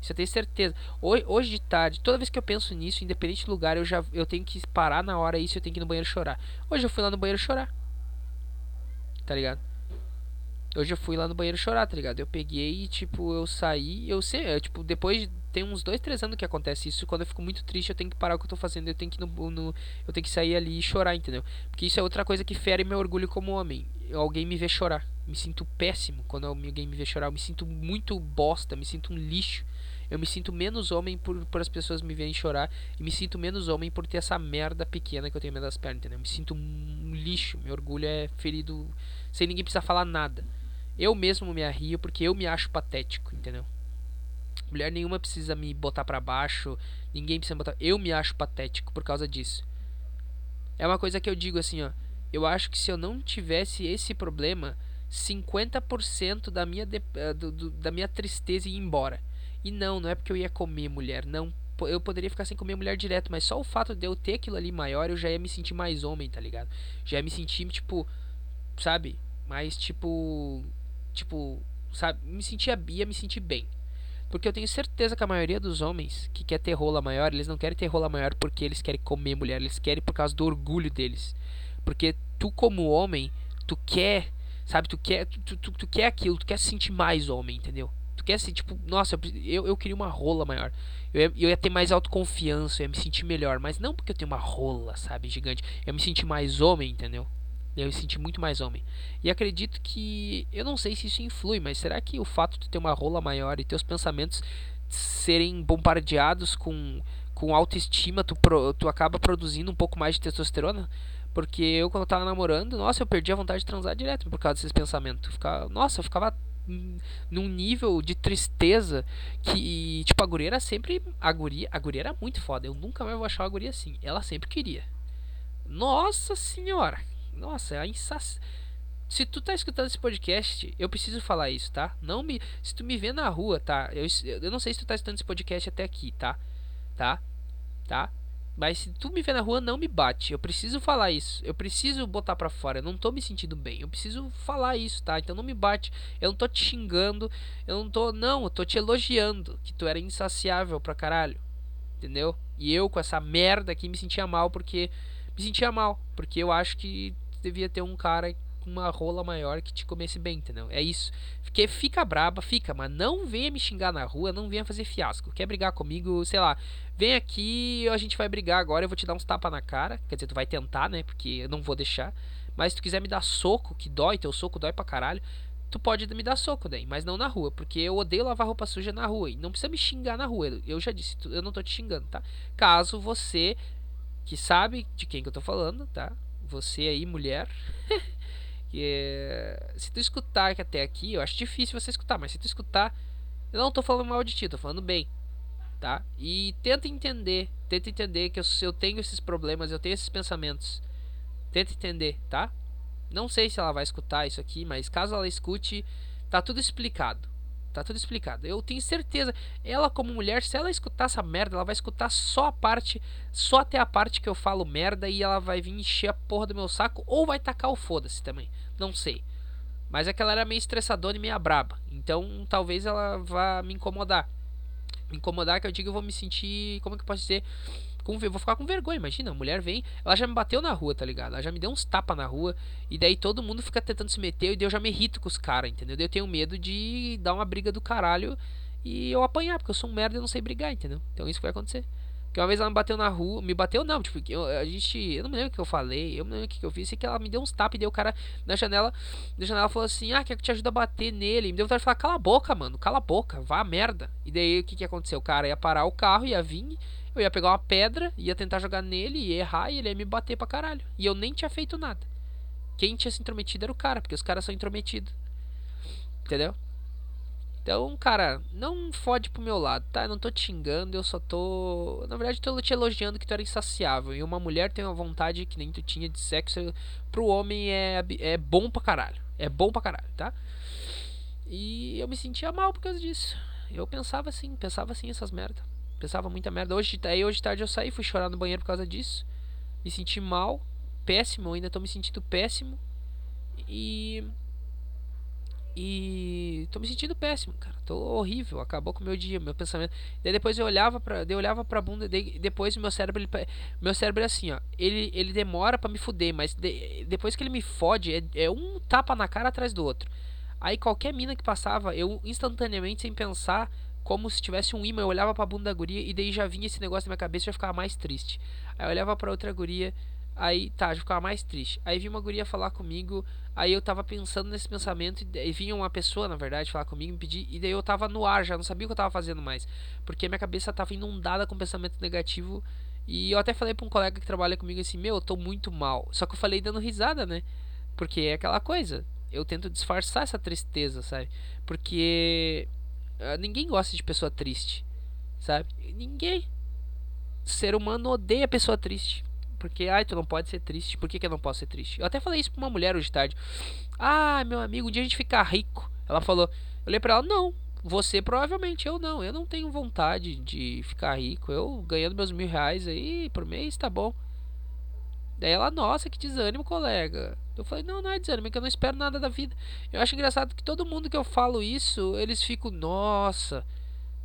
Isso eu tenho certeza. Hoje, hoje de tarde, toda vez que eu penso nisso, independente do lugar, eu já eu tenho que parar na hora isso, eu tenho que ir no banheiro chorar. Hoje eu fui lá no banheiro chorar. Tá ligado? Hoje eu fui lá no banheiro chorar, tá ligado? Eu peguei e, tipo, eu saí, eu sei, eu, tipo, depois tem uns dois, três anos que acontece isso. Quando eu fico muito triste, eu tenho que parar o que eu tô fazendo. Eu tenho que no, no, eu tenho que sair ali e chorar, entendeu? Porque isso é outra coisa que fere meu orgulho como homem. Alguém me vê chorar. Me sinto péssimo quando alguém me vê chorar. Eu me sinto muito bosta, me sinto um lixo. Eu me sinto menos homem por, por as pessoas me verem chorar. E me sinto menos homem por ter essa merda pequena que eu tenho meio das pernas, entendeu? Eu me sinto um lixo. Meu orgulho é ferido sem ninguém precisar falar nada. Eu mesmo me arrio porque eu me acho patético, entendeu? Mulher nenhuma precisa me botar para baixo, ninguém precisa me botar. Eu me acho patético por causa disso. É uma coisa que eu digo assim, ó. Eu acho que se eu não tivesse esse problema, 50% da minha, de, eh, do, do, da minha tristeza ia embora. E não, não é porque eu ia comer mulher, não. Eu poderia ficar sem comer mulher direto, mas só o fato de eu ter aquilo ali maior, eu já ia me sentir mais homem, tá ligado? Já ia me sentir, tipo, sabe? Mais tipo. Tipo, sabe? Me sentia, ia me sentir bem. Porque eu tenho certeza que a maioria dos homens que quer ter rola maior, eles não querem ter rola maior porque eles querem comer mulher, eles querem por causa do orgulho deles. Porque tu como homem, tu quer, sabe, tu quer, tu, tu, tu quer aquilo, tu quer se sentir mais homem, entendeu? Tu quer ser tipo, nossa, eu, eu queria uma rola maior. Eu ia, eu ia ter mais autoconfiança, eu ia me sentir melhor. Mas não porque eu tenho uma rola, sabe, gigante. Eu ia me sentir mais homem, entendeu? Eu me senti muito mais homem. E acredito que. Eu não sei se isso influi, mas será que o fato de ter uma rola maior e teus pensamentos serem bombardeados com, com autoestima, tu, pro, tu acaba produzindo um pouco mais de testosterona? Porque eu, quando eu tava namorando, nossa, eu perdi a vontade de transar direto por causa desses pensamentos. Ficava, nossa, eu ficava num nível de tristeza que, tipo, a guria era sempre. A guria, a guria era muito foda. Eu nunca mais vou achar a guria assim. Ela sempre queria. Nossa senhora! Nossa, é insac... Se tu tá escutando esse podcast, eu preciso falar isso, tá? Não me. Se tu me vê na rua, tá? Eu, eu não sei se tu tá escutando esse podcast até aqui, tá? Tá? Tá? Mas se tu me vê na rua, não me bate. Eu preciso falar isso. Eu preciso botar pra fora. Eu não tô me sentindo bem. Eu preciso falar isso, tá? Então não me bate. Eu não tô te xingando. Eu não tô. Não, eu tô te elogiando. Que tu era insaciável pra caralho. Entendeu? E eu, com essa merda aqui, me sentia mal porque. Me sentia mal. Porque eu acho que devia ter um cara uma rola maior que te comesse bem, entendeu? É isso. Porque fica braba, fica, mas não venha me xingar na rua, não venha fazer fiasco. Quer brigar comigo, sei lá, vem aqui, a gente vai brigar agora, eu vou te dar uns tapas na cara. Quer dizer, tu vai tentar, né? Porque eu não vou deixar. Mas se tu quiser me dar soco, que dói, teu soco dói pra caralho, tu pode me dar soco daí, mas não na rua, porque eu odeio lavar roupa suja na rua. E não precisa me xingar na rua. Eu já disse, eu não tô te xingando, tá? Caso você que sabe de quem que eu tô falando, tá? Você aí, mulher, Que se tu escutar até aqui, eu acho difícil você escutar, mas se tu escutar, eu não tô falando mal de ti, tô falando bem, tá? E tenta entender, tenta entender que eu, eu tenho esses problemas, eu tenho esses pensamentos. Tenta entender, tá? Não sei se ela vai escutar isso aqui, mas caso ela escute, tá tudo explicado. Tá tudo explicado. Eu tenho certeza. Ela, como mulher, se ela escutar essa merda, ela vai escutar só a parte. Só até a parte que eu falo merda e ela vai vir encher a porra do meu saco. Ou vai tacar o foda-se também. Não sei. Mas é que ela era meio estressadora e meio braba. Então talvez ela vá me incomodar. Me incomodar que eu digo eu vou me sentir. Como é que eu posso dizer? Com, vou ficar com vergonha, imagina, a mulher vem, ela já me bateu na rua, tá ligado? Ela já me deu uns tapas na rua, e daí todo mundo fica tentando se meter, e daí eu já me irrito com os caras, entendeu? Daí eu tenho medo de dar uma briga do caralho e eu apanhar, porque eu sou um merda e não sei brigar, entendeu? Então isso que vai acontecer. Porque uma vez ela me bateu na rua, me bateu não, tipo, eu, a gente, eu não me lembro o que eu falei, eu não lembro o que eu fiz, sei que ela me deu uns tapas e deu o cara na janela, na janela falou assim, ah, quer que te ajude a bater nele, e me deu vontade de falar, cala a boca, mano, cala a boca, vá a merda. E daí o que que aconteceu? O cara ia parar o carro, ia vir, eu ia pegar uma pedra, ia tentar jogar nele, ia errar e ele ia me bater pra caralho. E eu nem tinha feito nada. Quem tinha se intrometido era o cara, porque os caras são intrometidos. Entendeu? Então, cara, não fode pro meu lado, tá? Eu não tô te xingando, eu só tô. Na verdade, tô te elogiando que tu era insaciável. E uma mulher tem uma vontade que nem tu tinha de sexo. Pro homem é, é bom pra caralho. É bom pra caralho, tá? E eu me sentia mal por causa disso. Eu pensava assim, pensava assim essas merda. Pensava muita merda. Hoje, aí hoje tarde eu saí, fui chorar no banheiro por causa disso. Me senti mal, péssimo, ainda tô me sentindo péssimo. E e tô me sentindo péssimo, cara. Tô horrível, acabou com o meu dia, meu pensamento. Daí depois eu olhava para, eu olhava para bunda, daí, depois meu cérebro, ele, meu cérebro é assim, ó. Ele, ele demora para me fuder, mas de, depois que ele me fode, é, é um tapa na cara atrás do outro. Aí qualquer mina que passava, eu instantaneamente sem pensar, como se tivesse um imã, eu olhava pra bunda da guria e daí já vinha esse negócio na minha cabeça e já ficava mais triste. Aí eu olhava pra outra guria, aí tá, já ficava mais triste. Aí vinha uma guria falar comigo, aí eu tava pensando nesse pensamento e vinha uma pessoa, na verdade, falar comigo, me pedir, e daí eu tava no ar, já não sabia o que eu tava fazendo mais, porque minha cabeça tava inundada com pensamento negativo. E eu até falei pra um colega que trabalha comigo assim: Meu, eu tô muito mal. Só que eu falei dando risada, né? Porque é aquela coisa. Eu tento disfarçar essa tristeza, sabe? Porque ah, ninguém gosta de pessoa triste, sabe? Ninguém. ser humano odeia pessoa triste. Porque, ai, tu não pode ser triste. Por que, que eu não posso ser triste? Eu até falei isso pra uma mulher hoje tarde. Ah, meu amigo, um dia a gente ficar rico. Ela falou. Eu olhei pra ela, não. Você provavelmente, eu não. Eu não tenho vontade de ficar rico. Eu ganhando meus mil reais aí por mês, tá bom. Daí ela, nossa, que desânimo, colega. Eu falei, não, não é desânimo, é que eu não espero nada da vida. Eu acho engraçado que todo mundo que eu falo isso, eles ficam, nossa.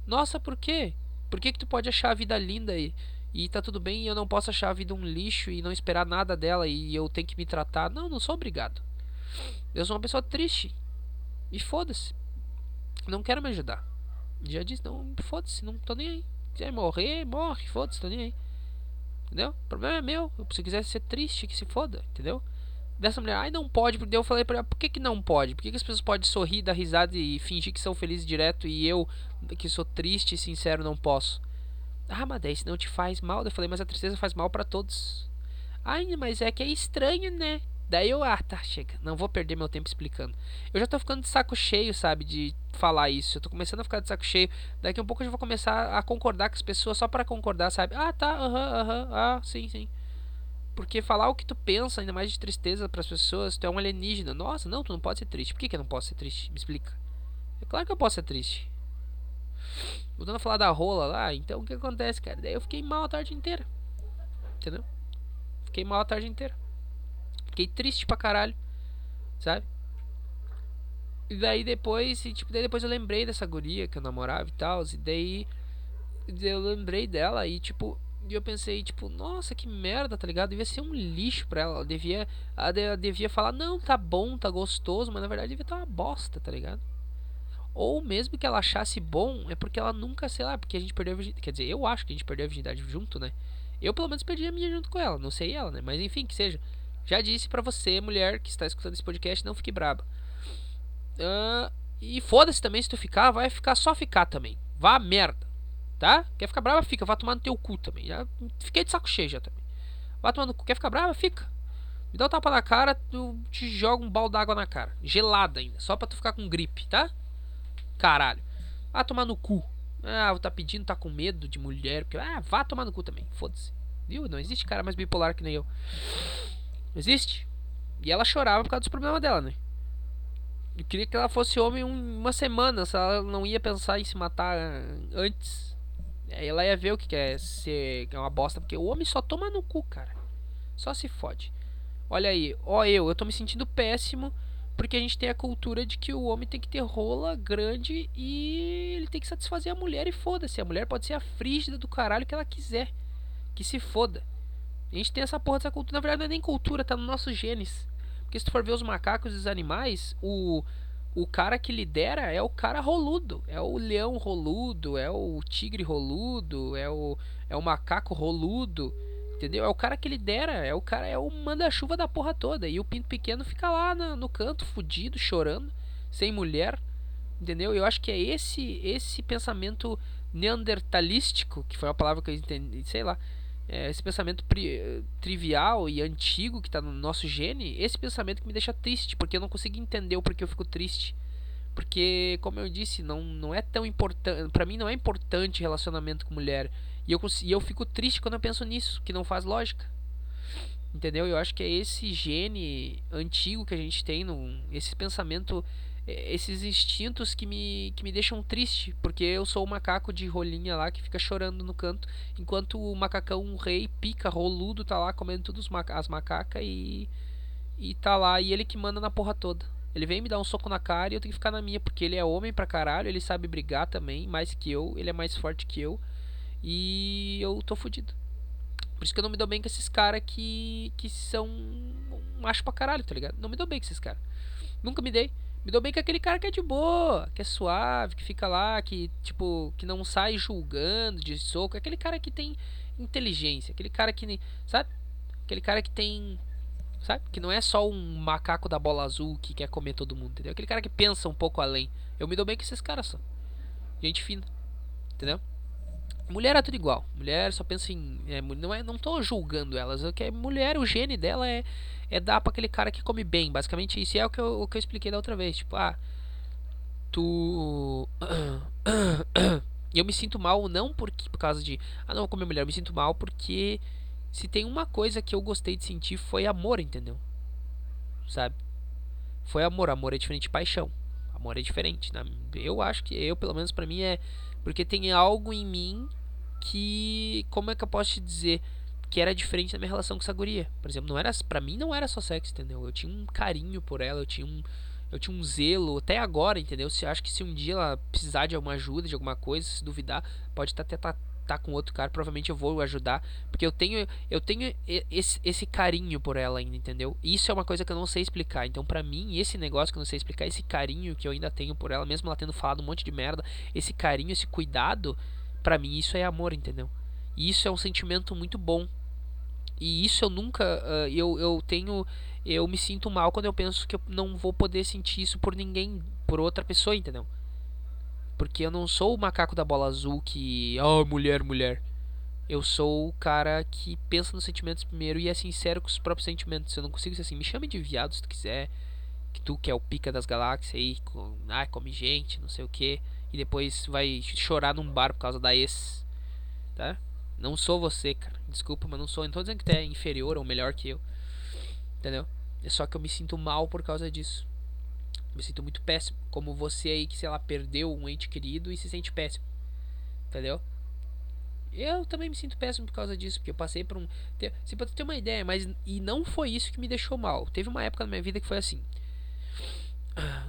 Nossa, por quê? Por que, que tu pode achar a vida linda aí? E tá tudo bem e eu não posso achar a vida um lixo e não esperar nada dela e eu tenho que me tratar. Não, não sou obrigado. Eu sou uma pessoa triste. E foda-se. Não quero me ajudar. Já disse, não, foda-se, não tô nem aí. Se quiser morrer, morre, foda-se, tô nem aí. Entendeu? O problema é meu. Se quiser ser triste, que se foda, entendeu? Dessa mulher, ai não pode, porque eu falei pra ela, por que, que não pode? Por que, que as pessoas podem sorrir, dar risada e fingir que são felizes direto e eu, que sou triste e sincero, não posso? Ah, isso não te faz mal. Eu falei, mas a tristeza faz mal para todos. Ai, mas é que é estranho, né? Daí eu, ah, tá, chega. Não vou perder meu tempo explicando. Eu já tô ficando de saco cheio, sabe, de falar isso. Eu tô começando a ficar de saco cheio. Daqui a um pouco eu já vou começar a concordar com as pessoas só para concordar, sabe? Ah, tá, aham, aham, ah, sim, sim. Porque falar o que tu pensa, ainda mais de tristeza para as pessoas, tu é um alienígena. Nossa, não, tu não pode ser triste. Por que, que eu não posso ser triste? Me explica. É claro que eu posso ser triste. Voltando a falar da rola lá, então o que acontece, cara? Daí eu fiquei mal a tarde inteira. Entendeu? Fiquei mal a tarde inteira. Fiquei triste pra caralho. Sabe? E daí depois, e, tipo, daí depois eu lembrei dessa guria que eu namorava e tal. E daí eu lembrei dela e, tipo, e eu pensei, tipo, nossa, que merda, tá ligado? Devia ser um lixo pra ela. Ela devia, ela devia falar, não, tá bom, tá gostoso, mas na verdade devia estar uma bosta, tá ligado? Ou mesmo que ela achasse bom, é porque ela nunca, sei lá, porque a gente perdeu a virgindade. Quer dizer, eu acho que a gente perdeu a virgindade junto, né? Eu pelo menos perdi a minha junto com ela, não sei ela, né? Mas enfim, que seja. Já disse pra você, mulher que está escutando esse podcast, não fique braba. Uh, e foda-se também se tu ficar, vai ficar só ficar também. Vá merda. Tá? Quer ficar brava? Fica. Vá tomar no teu cu também. Já fiquei de saco cheio já também. Vá tomar no cu. Quer ficar brava? Fica. Me dá um tapa na cara, tu te joga um balde d'água na cara. Gelada ainda. Só pra tu ficar com gripe, tá? Caralho. Vá tomar no cu. Ah, tá pedindo, tá com medo de mulher. Porque, ah, vá tomar no cu também. Foda-se. Viu? Não existe cara mais bipolar que nem eu. Existe. E ela chorava por causa dos problemas dela, né? Eu queria que ela fosse homem uma semana, se ela não ia pensar em se matar antes. Aí ela ia ver o que é ser é uma bosta, porque o homem só toma no cu, cara. Só se fode. Olha aí, ó eu, eu tô me sentindo péssimo porque a gente tem a cultura de que o homem tem que ter rola grande e ele tem que satisfazer a mulher e foda-se. A mulher pode ser a frígida do caralho que ela quiser. Que se foda. A gente tem essa porra dessa cultura. Na verdade, não é nem cultura, tá nos nossos genes. Porque se tu for ver os macacos e os animais, o o cara que lidera é o cara roludo, é o leão roludo, é o tigre roludo, é o é o macaco roludo, entendeu? É o cara que lidera, é o cara é o manda-chuva da porra toda. E o pinto pequeno fica lá no, no canto fudido, chorando, sem mulher, entendeu? Eu acho que é esse esse pensamento neandertalístico, que foi a palavra que eu entendi, sei lá, é, esse pensamento pri, trivial e antigo que está no nosso gene, esse pensamento que me deixa triste, porque eu não consigo entender o porquê eu fico triste. Porque, como eu disse, não, não é tão importante. para mim não é importante relacionamento com mulher. E eu, e eu fico triste quando eu penso nisso, que não faz lógica. Entendeu? Eu acho que é esse gene antigo que a gente tem, no, esse pensamento é, esses instintos que me, que me deixam triste, porque eu sou o macaco de rolinha lá que fica chorando no canto, enquanto o macacão o rei pica, roludo, tá lá comendo todas as macacas e e tá lá e ele que manda na porra toda. Ele vem me dar um soco na cara e eu tenho que ficar na minha, porque ele é homem pra caralho, ele sabe brigar também, mais que eu, ele é mais forte que eu. E eu tô fudido. Por isso que eu não me dou bem com esses caras que que são macho pra caralho, tá ligado? Não me dou bem com esses caras. Nunca me dei. Me dou bem com aquele cara que é de boa, que é suave, que fica lá, que, tipo, que não sai julgando de soco. Aquele cara que tem inteligência, aquele cara que, sabe? Aquele cara que tem, sabe? Que não é só um macaco da bola azul que quer comer todo mundo, entendeu? Aquele cara que pensa um pouco além. Eu me dou bem com esses caras só. Gente fina, entendeu? Mulher é tudo igual. Mulher só pensa em. É, não, é, não tô julgando elas. É que mulher, o gene dela é, é dar pra aquele cara que come bem. Basicamente isso. E é o que eu, o que eu expliquei da outra vez. Tipo, ah. Tu. eu me sinto mal não porque, por causa de. Ah, não, comer mulher. Eu me sinto mal porque. Se tem uma coisa que eu gostei de sentir foi amor, entendeu? Sabe? Foi amor. Amor é diferente de paixão. Amor é diferente. Né? Eu acho que eu, pelo menos para mim, é porque tem algo em mim que. Como é que eu posso te dizer? Que era diferente da minha relação com essa guria. Por exemplo, não era, pra mim não era só sexo, entendeu? Eu tinha um carinho por ela, eu tinha um. Eu tinha um zelo, até agora, entendeu? Se acho que se um dia ela precisar de alguma ajuda, de alguma coisa, se duvidar, pode estar até tá, tá com outro cara, provavelmente eu vou ajudar, porque eu tenho eu tenho esse, esse carinho por ela ainda, entendeu? Isso é uma coisa que eu não sei explicar. Então, para mim, esse negócio que eu não sei explicar, esse carinho que eu ainda tenho por ela, mesmo ela tendo falado um monte de merda, esse carinho, esse cuidado, para mim isso é amor, entendeu? E isso é um sentimento muito bom. E isso eu nunca uh, eu, eu tenho eu me sinto mal quando eu penso que eu não vou poder sentir isso por ninguém, por outra pessoa, entendeu? Porque eu não sou o macaco da bola azul que. Oh, mulher, mulher. Eu sou o cara que pensa nos sentimentos primeiro e é sincero com os próprios sentimentos. Eu não consigo ser assim, me chame de viado se tu quiser. Que tu que é o pica das galáxias aí, com, ah, come gente, não sei o que. E depois vai chorar num bar por causa da ex. Tá? Não sou você, cara. Desculpa, mas não sou. Não tô dizendo que tu é inferior ou melhor que eu. Entendeu? É só que eu me sinto mal por causa disso. Me sinto muito péssimo. Como você aí que, sei lá, perdeu um ente querido e se sente péssimo. Entendeu? Eu também me sinto péssimo por causa disso, porque eu passei por um. Se pode ter uma ideia, mas. E não foi isso que me deixou mal. Teve uma época na minha vida que foi assim.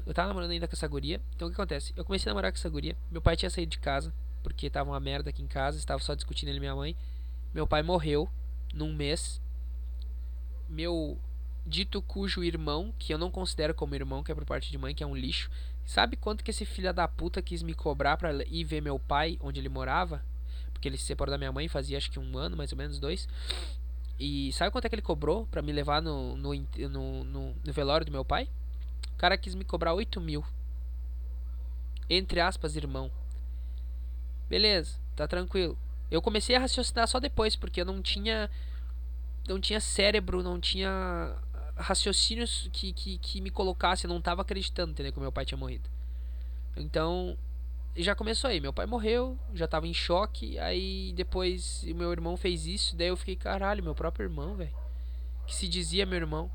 Eu tava namorando ainda com essa guria. Então o que acontece? Eu comecei a namorar com essa guria. Meu pai tinha saído de casa, porque tava uma merda aqui em casa. Estava só discutindo ele e minha mãe. Meu pai morreu num mês. Meu dito cujo irmão, que eu não considero como irmão, que é por parte de mãe, que é um lixo. Sabe quanto que esse filho da puta quis me cobrar pra ir ver meu pai onde ele morava? Porque ele se separou da minha mãe fazia acho que um ano, mais ou menos, dois. E sabe quanto é que ele cobrou pra me levar no, no, no, no, no velório do meu pai? O cara quis me cobrar 8 mil. Entre aspas, irmão. Beleza, tá tranquilo. Eu comecei a raciocinar só depois, porque eu não tinha. Não tinha cérebro, não tinha raciocínios que, que, que me colocasse. Eu não tava acreditando, entendeu? Que meu pai tinha morrido. Então, já começou aí. Meu pai morreu, já tava em choque. Aí depois o meu irmão fez isso. Daí eu fiquei, caralho, meu próprio irmão, velho. Que se dizia meu irmão.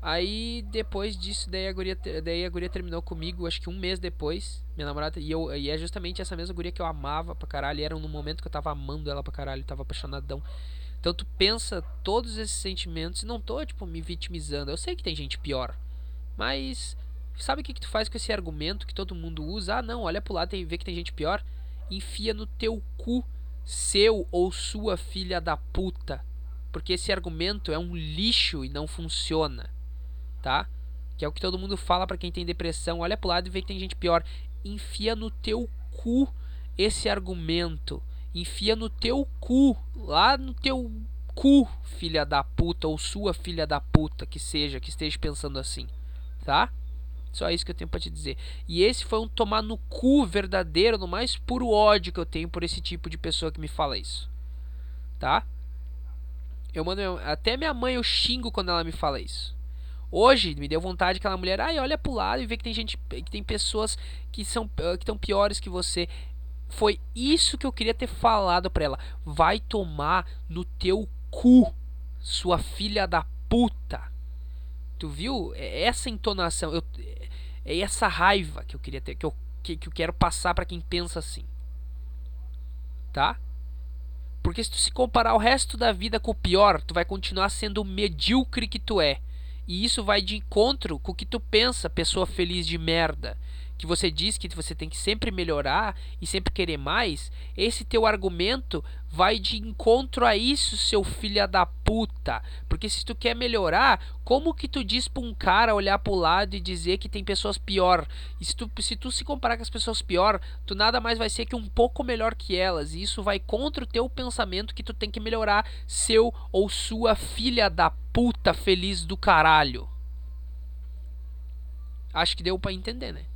Aí depois disso, daí a, guria, daí a guria terminou comigo, acho que um mês depois. Minha namorada. E, eu, e é justamente essa mesma guria que eu amava pra caralho. Era no momento que eu tava amando ela pra caralho, tava apaixonadão. Então tu pensa todos esses sentimentos e não tô, tipo, me vitimizando. Eu sei que tem gente pior. Mas Sabe o que, que tu faz com esse argumento que todo mundo usa? Ah, não, olha pro lado e vê que tem gente pior. Enfia no teu cu, seu ou sua filha da puta. Porque esse argumento é um lixo e não funciona. Tá? Que é o que todo mundo fala para quem tem depressão. Olha pro lado e vê que tem gente pior. Enfia no teu cu esse argumento. Enfia no teu cu. Lá no teu cu, filha da puta. Ou sua filha da puta que seja, que esteja pensando assim. Tá? Só isso que eu tenho para te dizer. E esse foi um tomar no cu verdadeiro, no mais puro ódio que eu tenho por esse tipo de pessoa que me fala isso. Tá? Eu mando até minha mãe eu xingo quando ela me fala isso. Hoje me deu vontade aquela mulher, ai, olha pro lado e vê que tem gente, que tem pessoas que são que estão piores que você. Foi isso que eu queria ter falado para ela. Vai tomar no teu cu, sua filha da puta. Tu viu? É essa entonação. Eu, é essa raiva que eu queria ter, que eu, que, que eu quero passar para quem pensa assim. Tá? Porque se tu se comparar o resto da vida com o pior, tu vai continuar sendo o medíocre que tu é. E isso vai de encontro com o que tu pensa, pessoa feliz de merda que você diz que você tem que sempre melhorar e sempre querer mais, esse teu argumento vai de encontro a isso, seu filho da puta. Porque se tu quer melhorar, como que tu diz pra um cara olhar pro lado e dizer que tem pessoas pior? E se tu, se tu se comparar com as pessoas pior, tu nada mais vai ser que um pouco melhor que elas. E isso vai contra o teu pensamento que tu tem que melhorar, seu ou sua filha da puta feliz do caralho. Acho que deu para entender, né?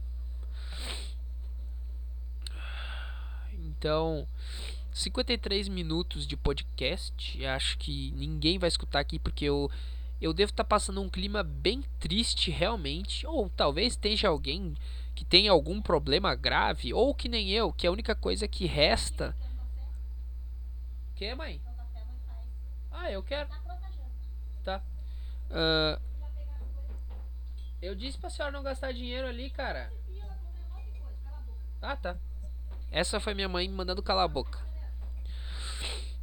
Então, 53 minutos de podcast. Acho que ninguém vai escutar aqui porque eu eu devo estar tá passando um clima bem triste realmente, ou talvez esteja alguém que tenha algum problema grave, ou que nem eu, que a única coisa que resta. Que, mãe? Ah, eu quero. Tá. Uh, eu disse pra senhora não gastar dinheiro ali, cara. Ah, tá. Essa foi minha mãe me mandando calar a boca.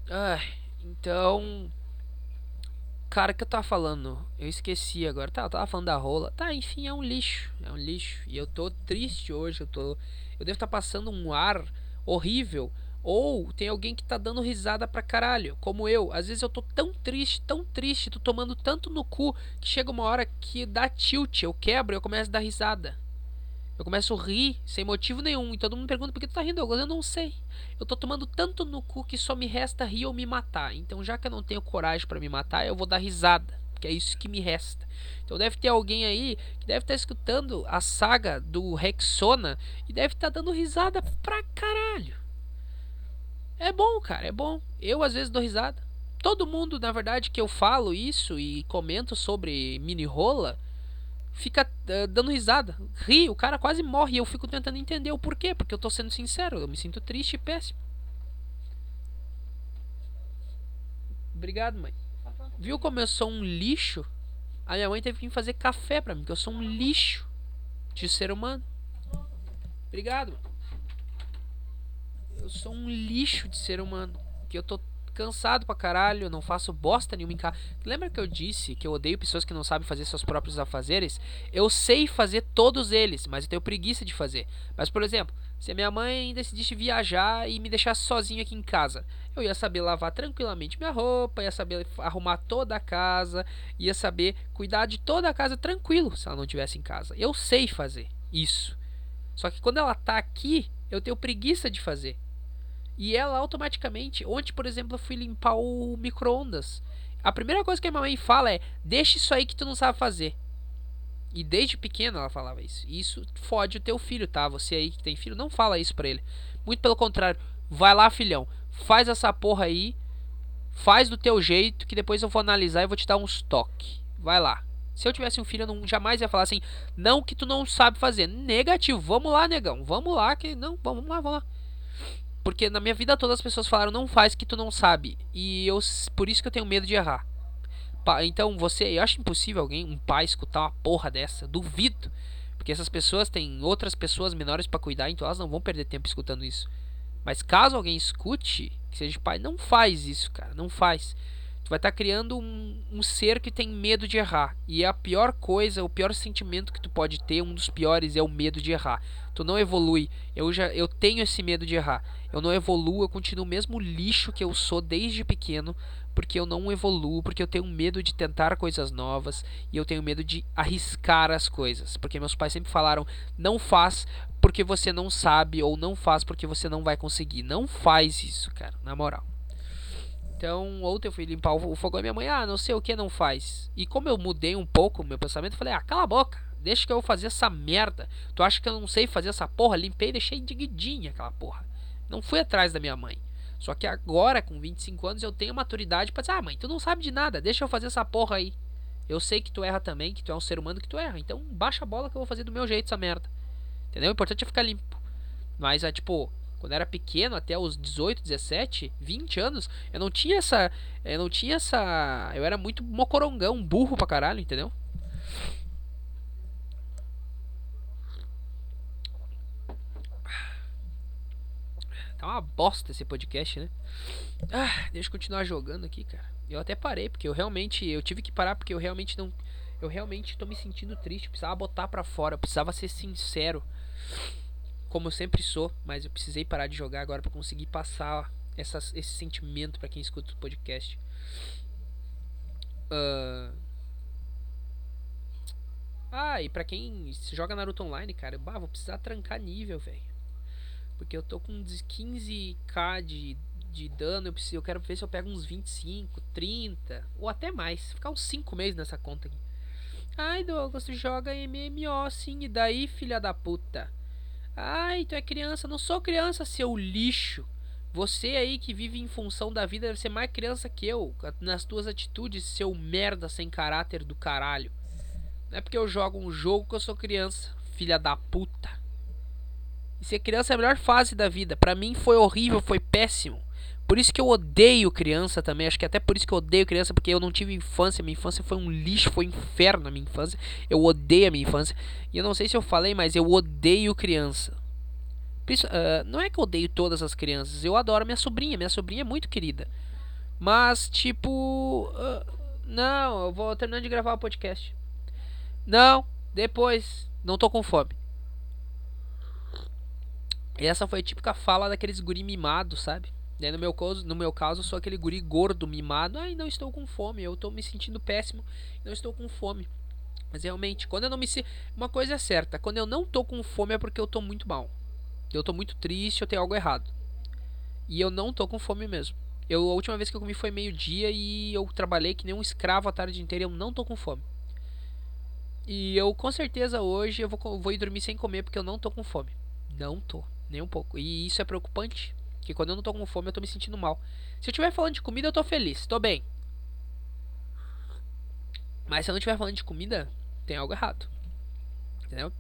Ah, então. Cara, o que eu tava falando? Eu esqueci agora. Tá, eu tava falando da rola. Tá, enfim, é um lixo. É um lixo. E eu tô triste hoje. Eu tô. Eu devo estar tá passando um ar horrível. Ou tem alguém que tá dando risada pra caralho, como eu. Às vezes eu tô tão triste, tão triste, tô tomando tanto no cu que chega uma hora que dá tilt, eu quebro e eu começo a dar risada. Eu começo a rir sem motivo nenhum. E todo mundo pergunta por que tu tá rindo, Douglas. Eu não sei. Eu tô tomando tanto no cu que só me resta rir ou me matar. Então, já que eu não tenho coragem para me matar, eu vou dar risada. Porque é isso que me resta. Então deve ter alguém aí que deve estar tá escutando a saga do Rexona e deve estar tá dando risada pra caralho. É bom, cara, é bom. Eu às vezes dou risada. Todo mundo, na verdade, que eu falo isso e comento sobre mini rola, fica uh, dando risada. Ri, o cara quase morre e eu fico tentando entender o porquê, porque eu tô sendo sincero, eu me sinto triste e péssimo. Obrigado, mãe. Viu como eu sou um lixo? A minha mãe teve que fazer café pra mim, porque eu sou um lixo de ser humano. Obrigado. Eu sou um lixo de ser humano. Que eu tô cansado pra caralho, não faço bosta nenhuma em casa. Lembra que eu disse que eu odeio pessoas que não sabem fazer seus próprios afazeres? Eu sei fazer todos eles, mas eu tenho preguiça de fazer. Mas, por exemplo, se a minha mãe decidisse viajar e me deixasse sozinho aqui em casa, eu ia saber lavar tranquilamente minha roupa, ia saber arrumar toda a casa, ia saber cuidar de toda a casa tranquilo se ela não estivesse em casa. Eu sei fazer isso. Só que quando ela tá aqui, eu tenho preguiça de fazer. E ela automaticamente, ontem, por exemplo, eu fui limpar o micro-ondas. A primeira coisa que a minha mãe fala é: deixa isso aí que tu não sabe fazer. E desde pequeno ela falava isso. Isso fode o teu filho, tá? Você aí que tem filho, não fala isso pra ele. Muito pelo contrário. Vai lá, filhão. Faz essa porra aí. Faz do teu jeito, que depois eu vou analisar e vou te dar uns toques. Vai lá. Se eu tivesse um filho, eu não, jamais ia falar assim, não que tu não sabe fazer. Negativo, vamos lá, negão. Vamos lá, que. Não, vamos lá, vamos lá. Porque na minha vida todas as pessoas falaram, não faz que tu não sabe. E eu por isso que eu tenho medo de errar. Então você, eu acho impossível alguém, um pai, escutar uma porra dessa. Duvido. Porque essas pessoas têm outras pessoas menores para cuidar, então elas não vão perder tempo escutando isso. Mas caso alguém escute, que seja pai, não faz isso, cara. Não faz. Vai estar tá criando um, um, ser que tem medo de errar. E é a pior coisa, o pior sentimento que tu pode ter, um dos piores, é o medo de errar. Tu não evolui. Eu já eu tenho esse medo de errar. Eu não evoluo, eu continuo o mesmo lixo que eu sou desde pequeno, porque eu não evoluo, porque eu tenho medo de tentar coisas novas e eu tenho medo de arriscar as coisas. Porque meus pais sempre falaram: não faz porque você não sabe, ou não faz porque você não vai conseguir. Não faz isso, cara, na moral. Então, ontem eu fui limpar o fogão e minha mãe, ah, não sei o que não faz. E como eu mudei um pouco meu pensamento, eu falei, ah, cala a boca, deixa que eu vou fazer essa merda. Tu acha que eu não sei fazer essa porra? Limpei e deixei indignidinha aquela porra. Não fui atrás da minha mãe. Só que agora, com 25 anos, eu tenho maturidade para dizer, ah, mãe, tu não sabe de nada, deixa eu fazer essa porra aí. Eu sei que tu erra também, que tu é um ser humano que tu erra. Então, baixa a bola que eu vou fazer do meu jeito essa merda. Entendeu? O importante é ficar limpo. Mas é tipo, quando eu era pequeno, até os 18, 17, 20 anos, eu não tinha essa. Eu não tinha essa. Eu era muito mocorongão, burro pra caralho, entendeu? Tá uma bosta esse podcast, né? Ah, deixa eu continuar jogando aqui, cara. Eu até parei, porque eu realmente. Eu tive que parar porque eu realmente não. Eu realmente tô me sentindo triste. Eu precisava botar pra fora. Precisava ser sincero como eu sempre sou, mas eu precisei parar de jogar agora para conseguir passar essas, esse sentimento para quem escuta o podcast. Uh... Ah, e pra quem joga Naruto Online, cara, bah, vou precisar trancar nível, velho. Porque eu tô com 15k de, de dano, eu, preciso, eu quero ver se eu pego uns 25, 30, ou até mais. Ficar uns 5 meses nessa conta aqui. Ai, Douglas, tu joga MMO sim, e daí, filha da puta? Ai, tu é criança. Não sou criança, seu lixo. Você aí que vive em função da vida deve ser mais criança que eu. Nas tuas atitudes, seu merda sem caráter do caralho. Não é porque eu jogo um jogo que eu sou criança, filha da puta. E ser criança é a melhor fase da vida. Para mim foi horrível, foi péssimo. Por isso que eu odeio criança também. Acho que até por isso que eu odeio criança, porque eu não tive infância. Minha infância foi um lixo, foi um inferno a minha infância. Eu odeio a minha infância. E eu não sei se eu falei, mas eu odeio criança. Uh, não é que eu odeio todas as crianças. Eu adoro minha sobrinha. Minha sobrinha é muito querida. Mas, tipo. Uh, não, eu vou terminando de gravar o podcast. Não, depois. Não tô com fome. Essa foi a típica fala daqueles guri mimados, sabe? Daí no meu, caso, no meu caso, sou aquele guri gordo, mimado. Ai, não estou com fome. Eu estou me sentindo péssimo. Não estou com fome. Mas realmente, quando eu não me sinto. Uma coisa é certa: quando eu não estou com fome é porque eu estou muito mal. Eu estou muito triste, eu tenho algo errado. E eu não estou com fome mesmo. Eu, a última vez que eu comi foi meio-dia e eu trabalhei que nem um escravo a tarde inteira eu não estou com fome. E eu com certeza hoje eu vou, vou ir dormir sem comer porque eu não estou com fome. Não tô, nem um pouco. E isso é preocupante Que quando eu não tô com fome, eu tô me sentindo mal. Se eu estiver falando de comida, eu tô feliz, tô bem. Mas se eu não estiver falando de comida, tem algo errado. Entendeu?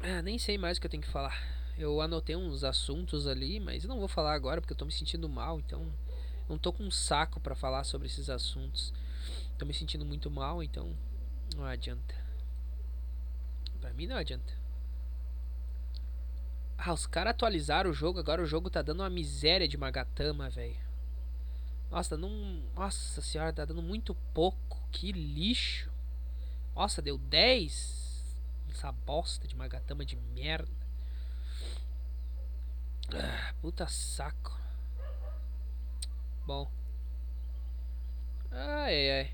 Ah, nem sei mais o que eu tenho que falar. Eu anotei uns assuntos ali, mas não vou falar agora porque eu tô me sentindo mal, então não tô com um saco para falar sobre esses assuntos. Tô me sentindo muito mal, então não adianta. Pra mim não adianta. Ah, os caras atualizaram o jogo, agora o jogo tá dando uma miséria de Magatama, velho. Nossa, dando Nossa senhora, tá dando muito pouco. Que lixo. Nossa, deu 10 essa bosta de Magatama de merda. Ah, puta saco. Bom. Ai, ai.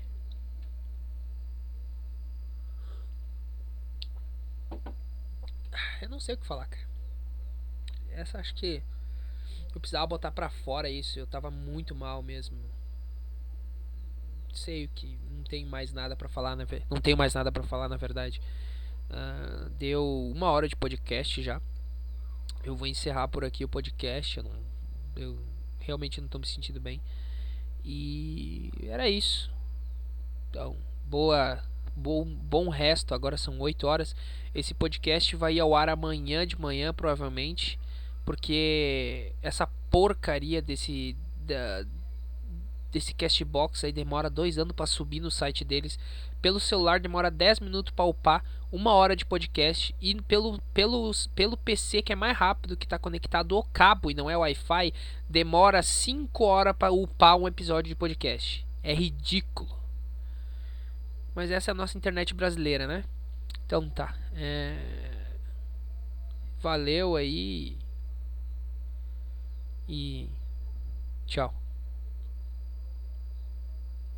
Eu não sei o que falar, cara. Essa acho que eu precisava botar pra fora isso. Eu tava muito mal mesmo. Sei que. Não tenho mais nada para falar, na Não tenho mais nada para falar, na verdade. Uh, deu uma hora de podcast já. Eu vou encerrar por aqui o podcast. Eu, não, eu realmente não estou me sentindo bem. E era isso. Então, boa, bom, bom resto. Agora são 8 horas. Esse podcast vai ao ar amanhã de manhã, provavelmente. Porque essa porcaria desse. Da, desse Castbox aí demora dois anos para subir no site deles. Pelo celular demora 10 minutos para upar, uma hora de podcast e pelo, pelo, pelo PC que é mais rápido, que está conectado ao cabo e não é Wi-Fi, demora 5 horas para upar um episódio de podcast. É ridículo. Mas essa é a nossa internet brasileira, né? Então tá. É... Valeu aí. E tchau.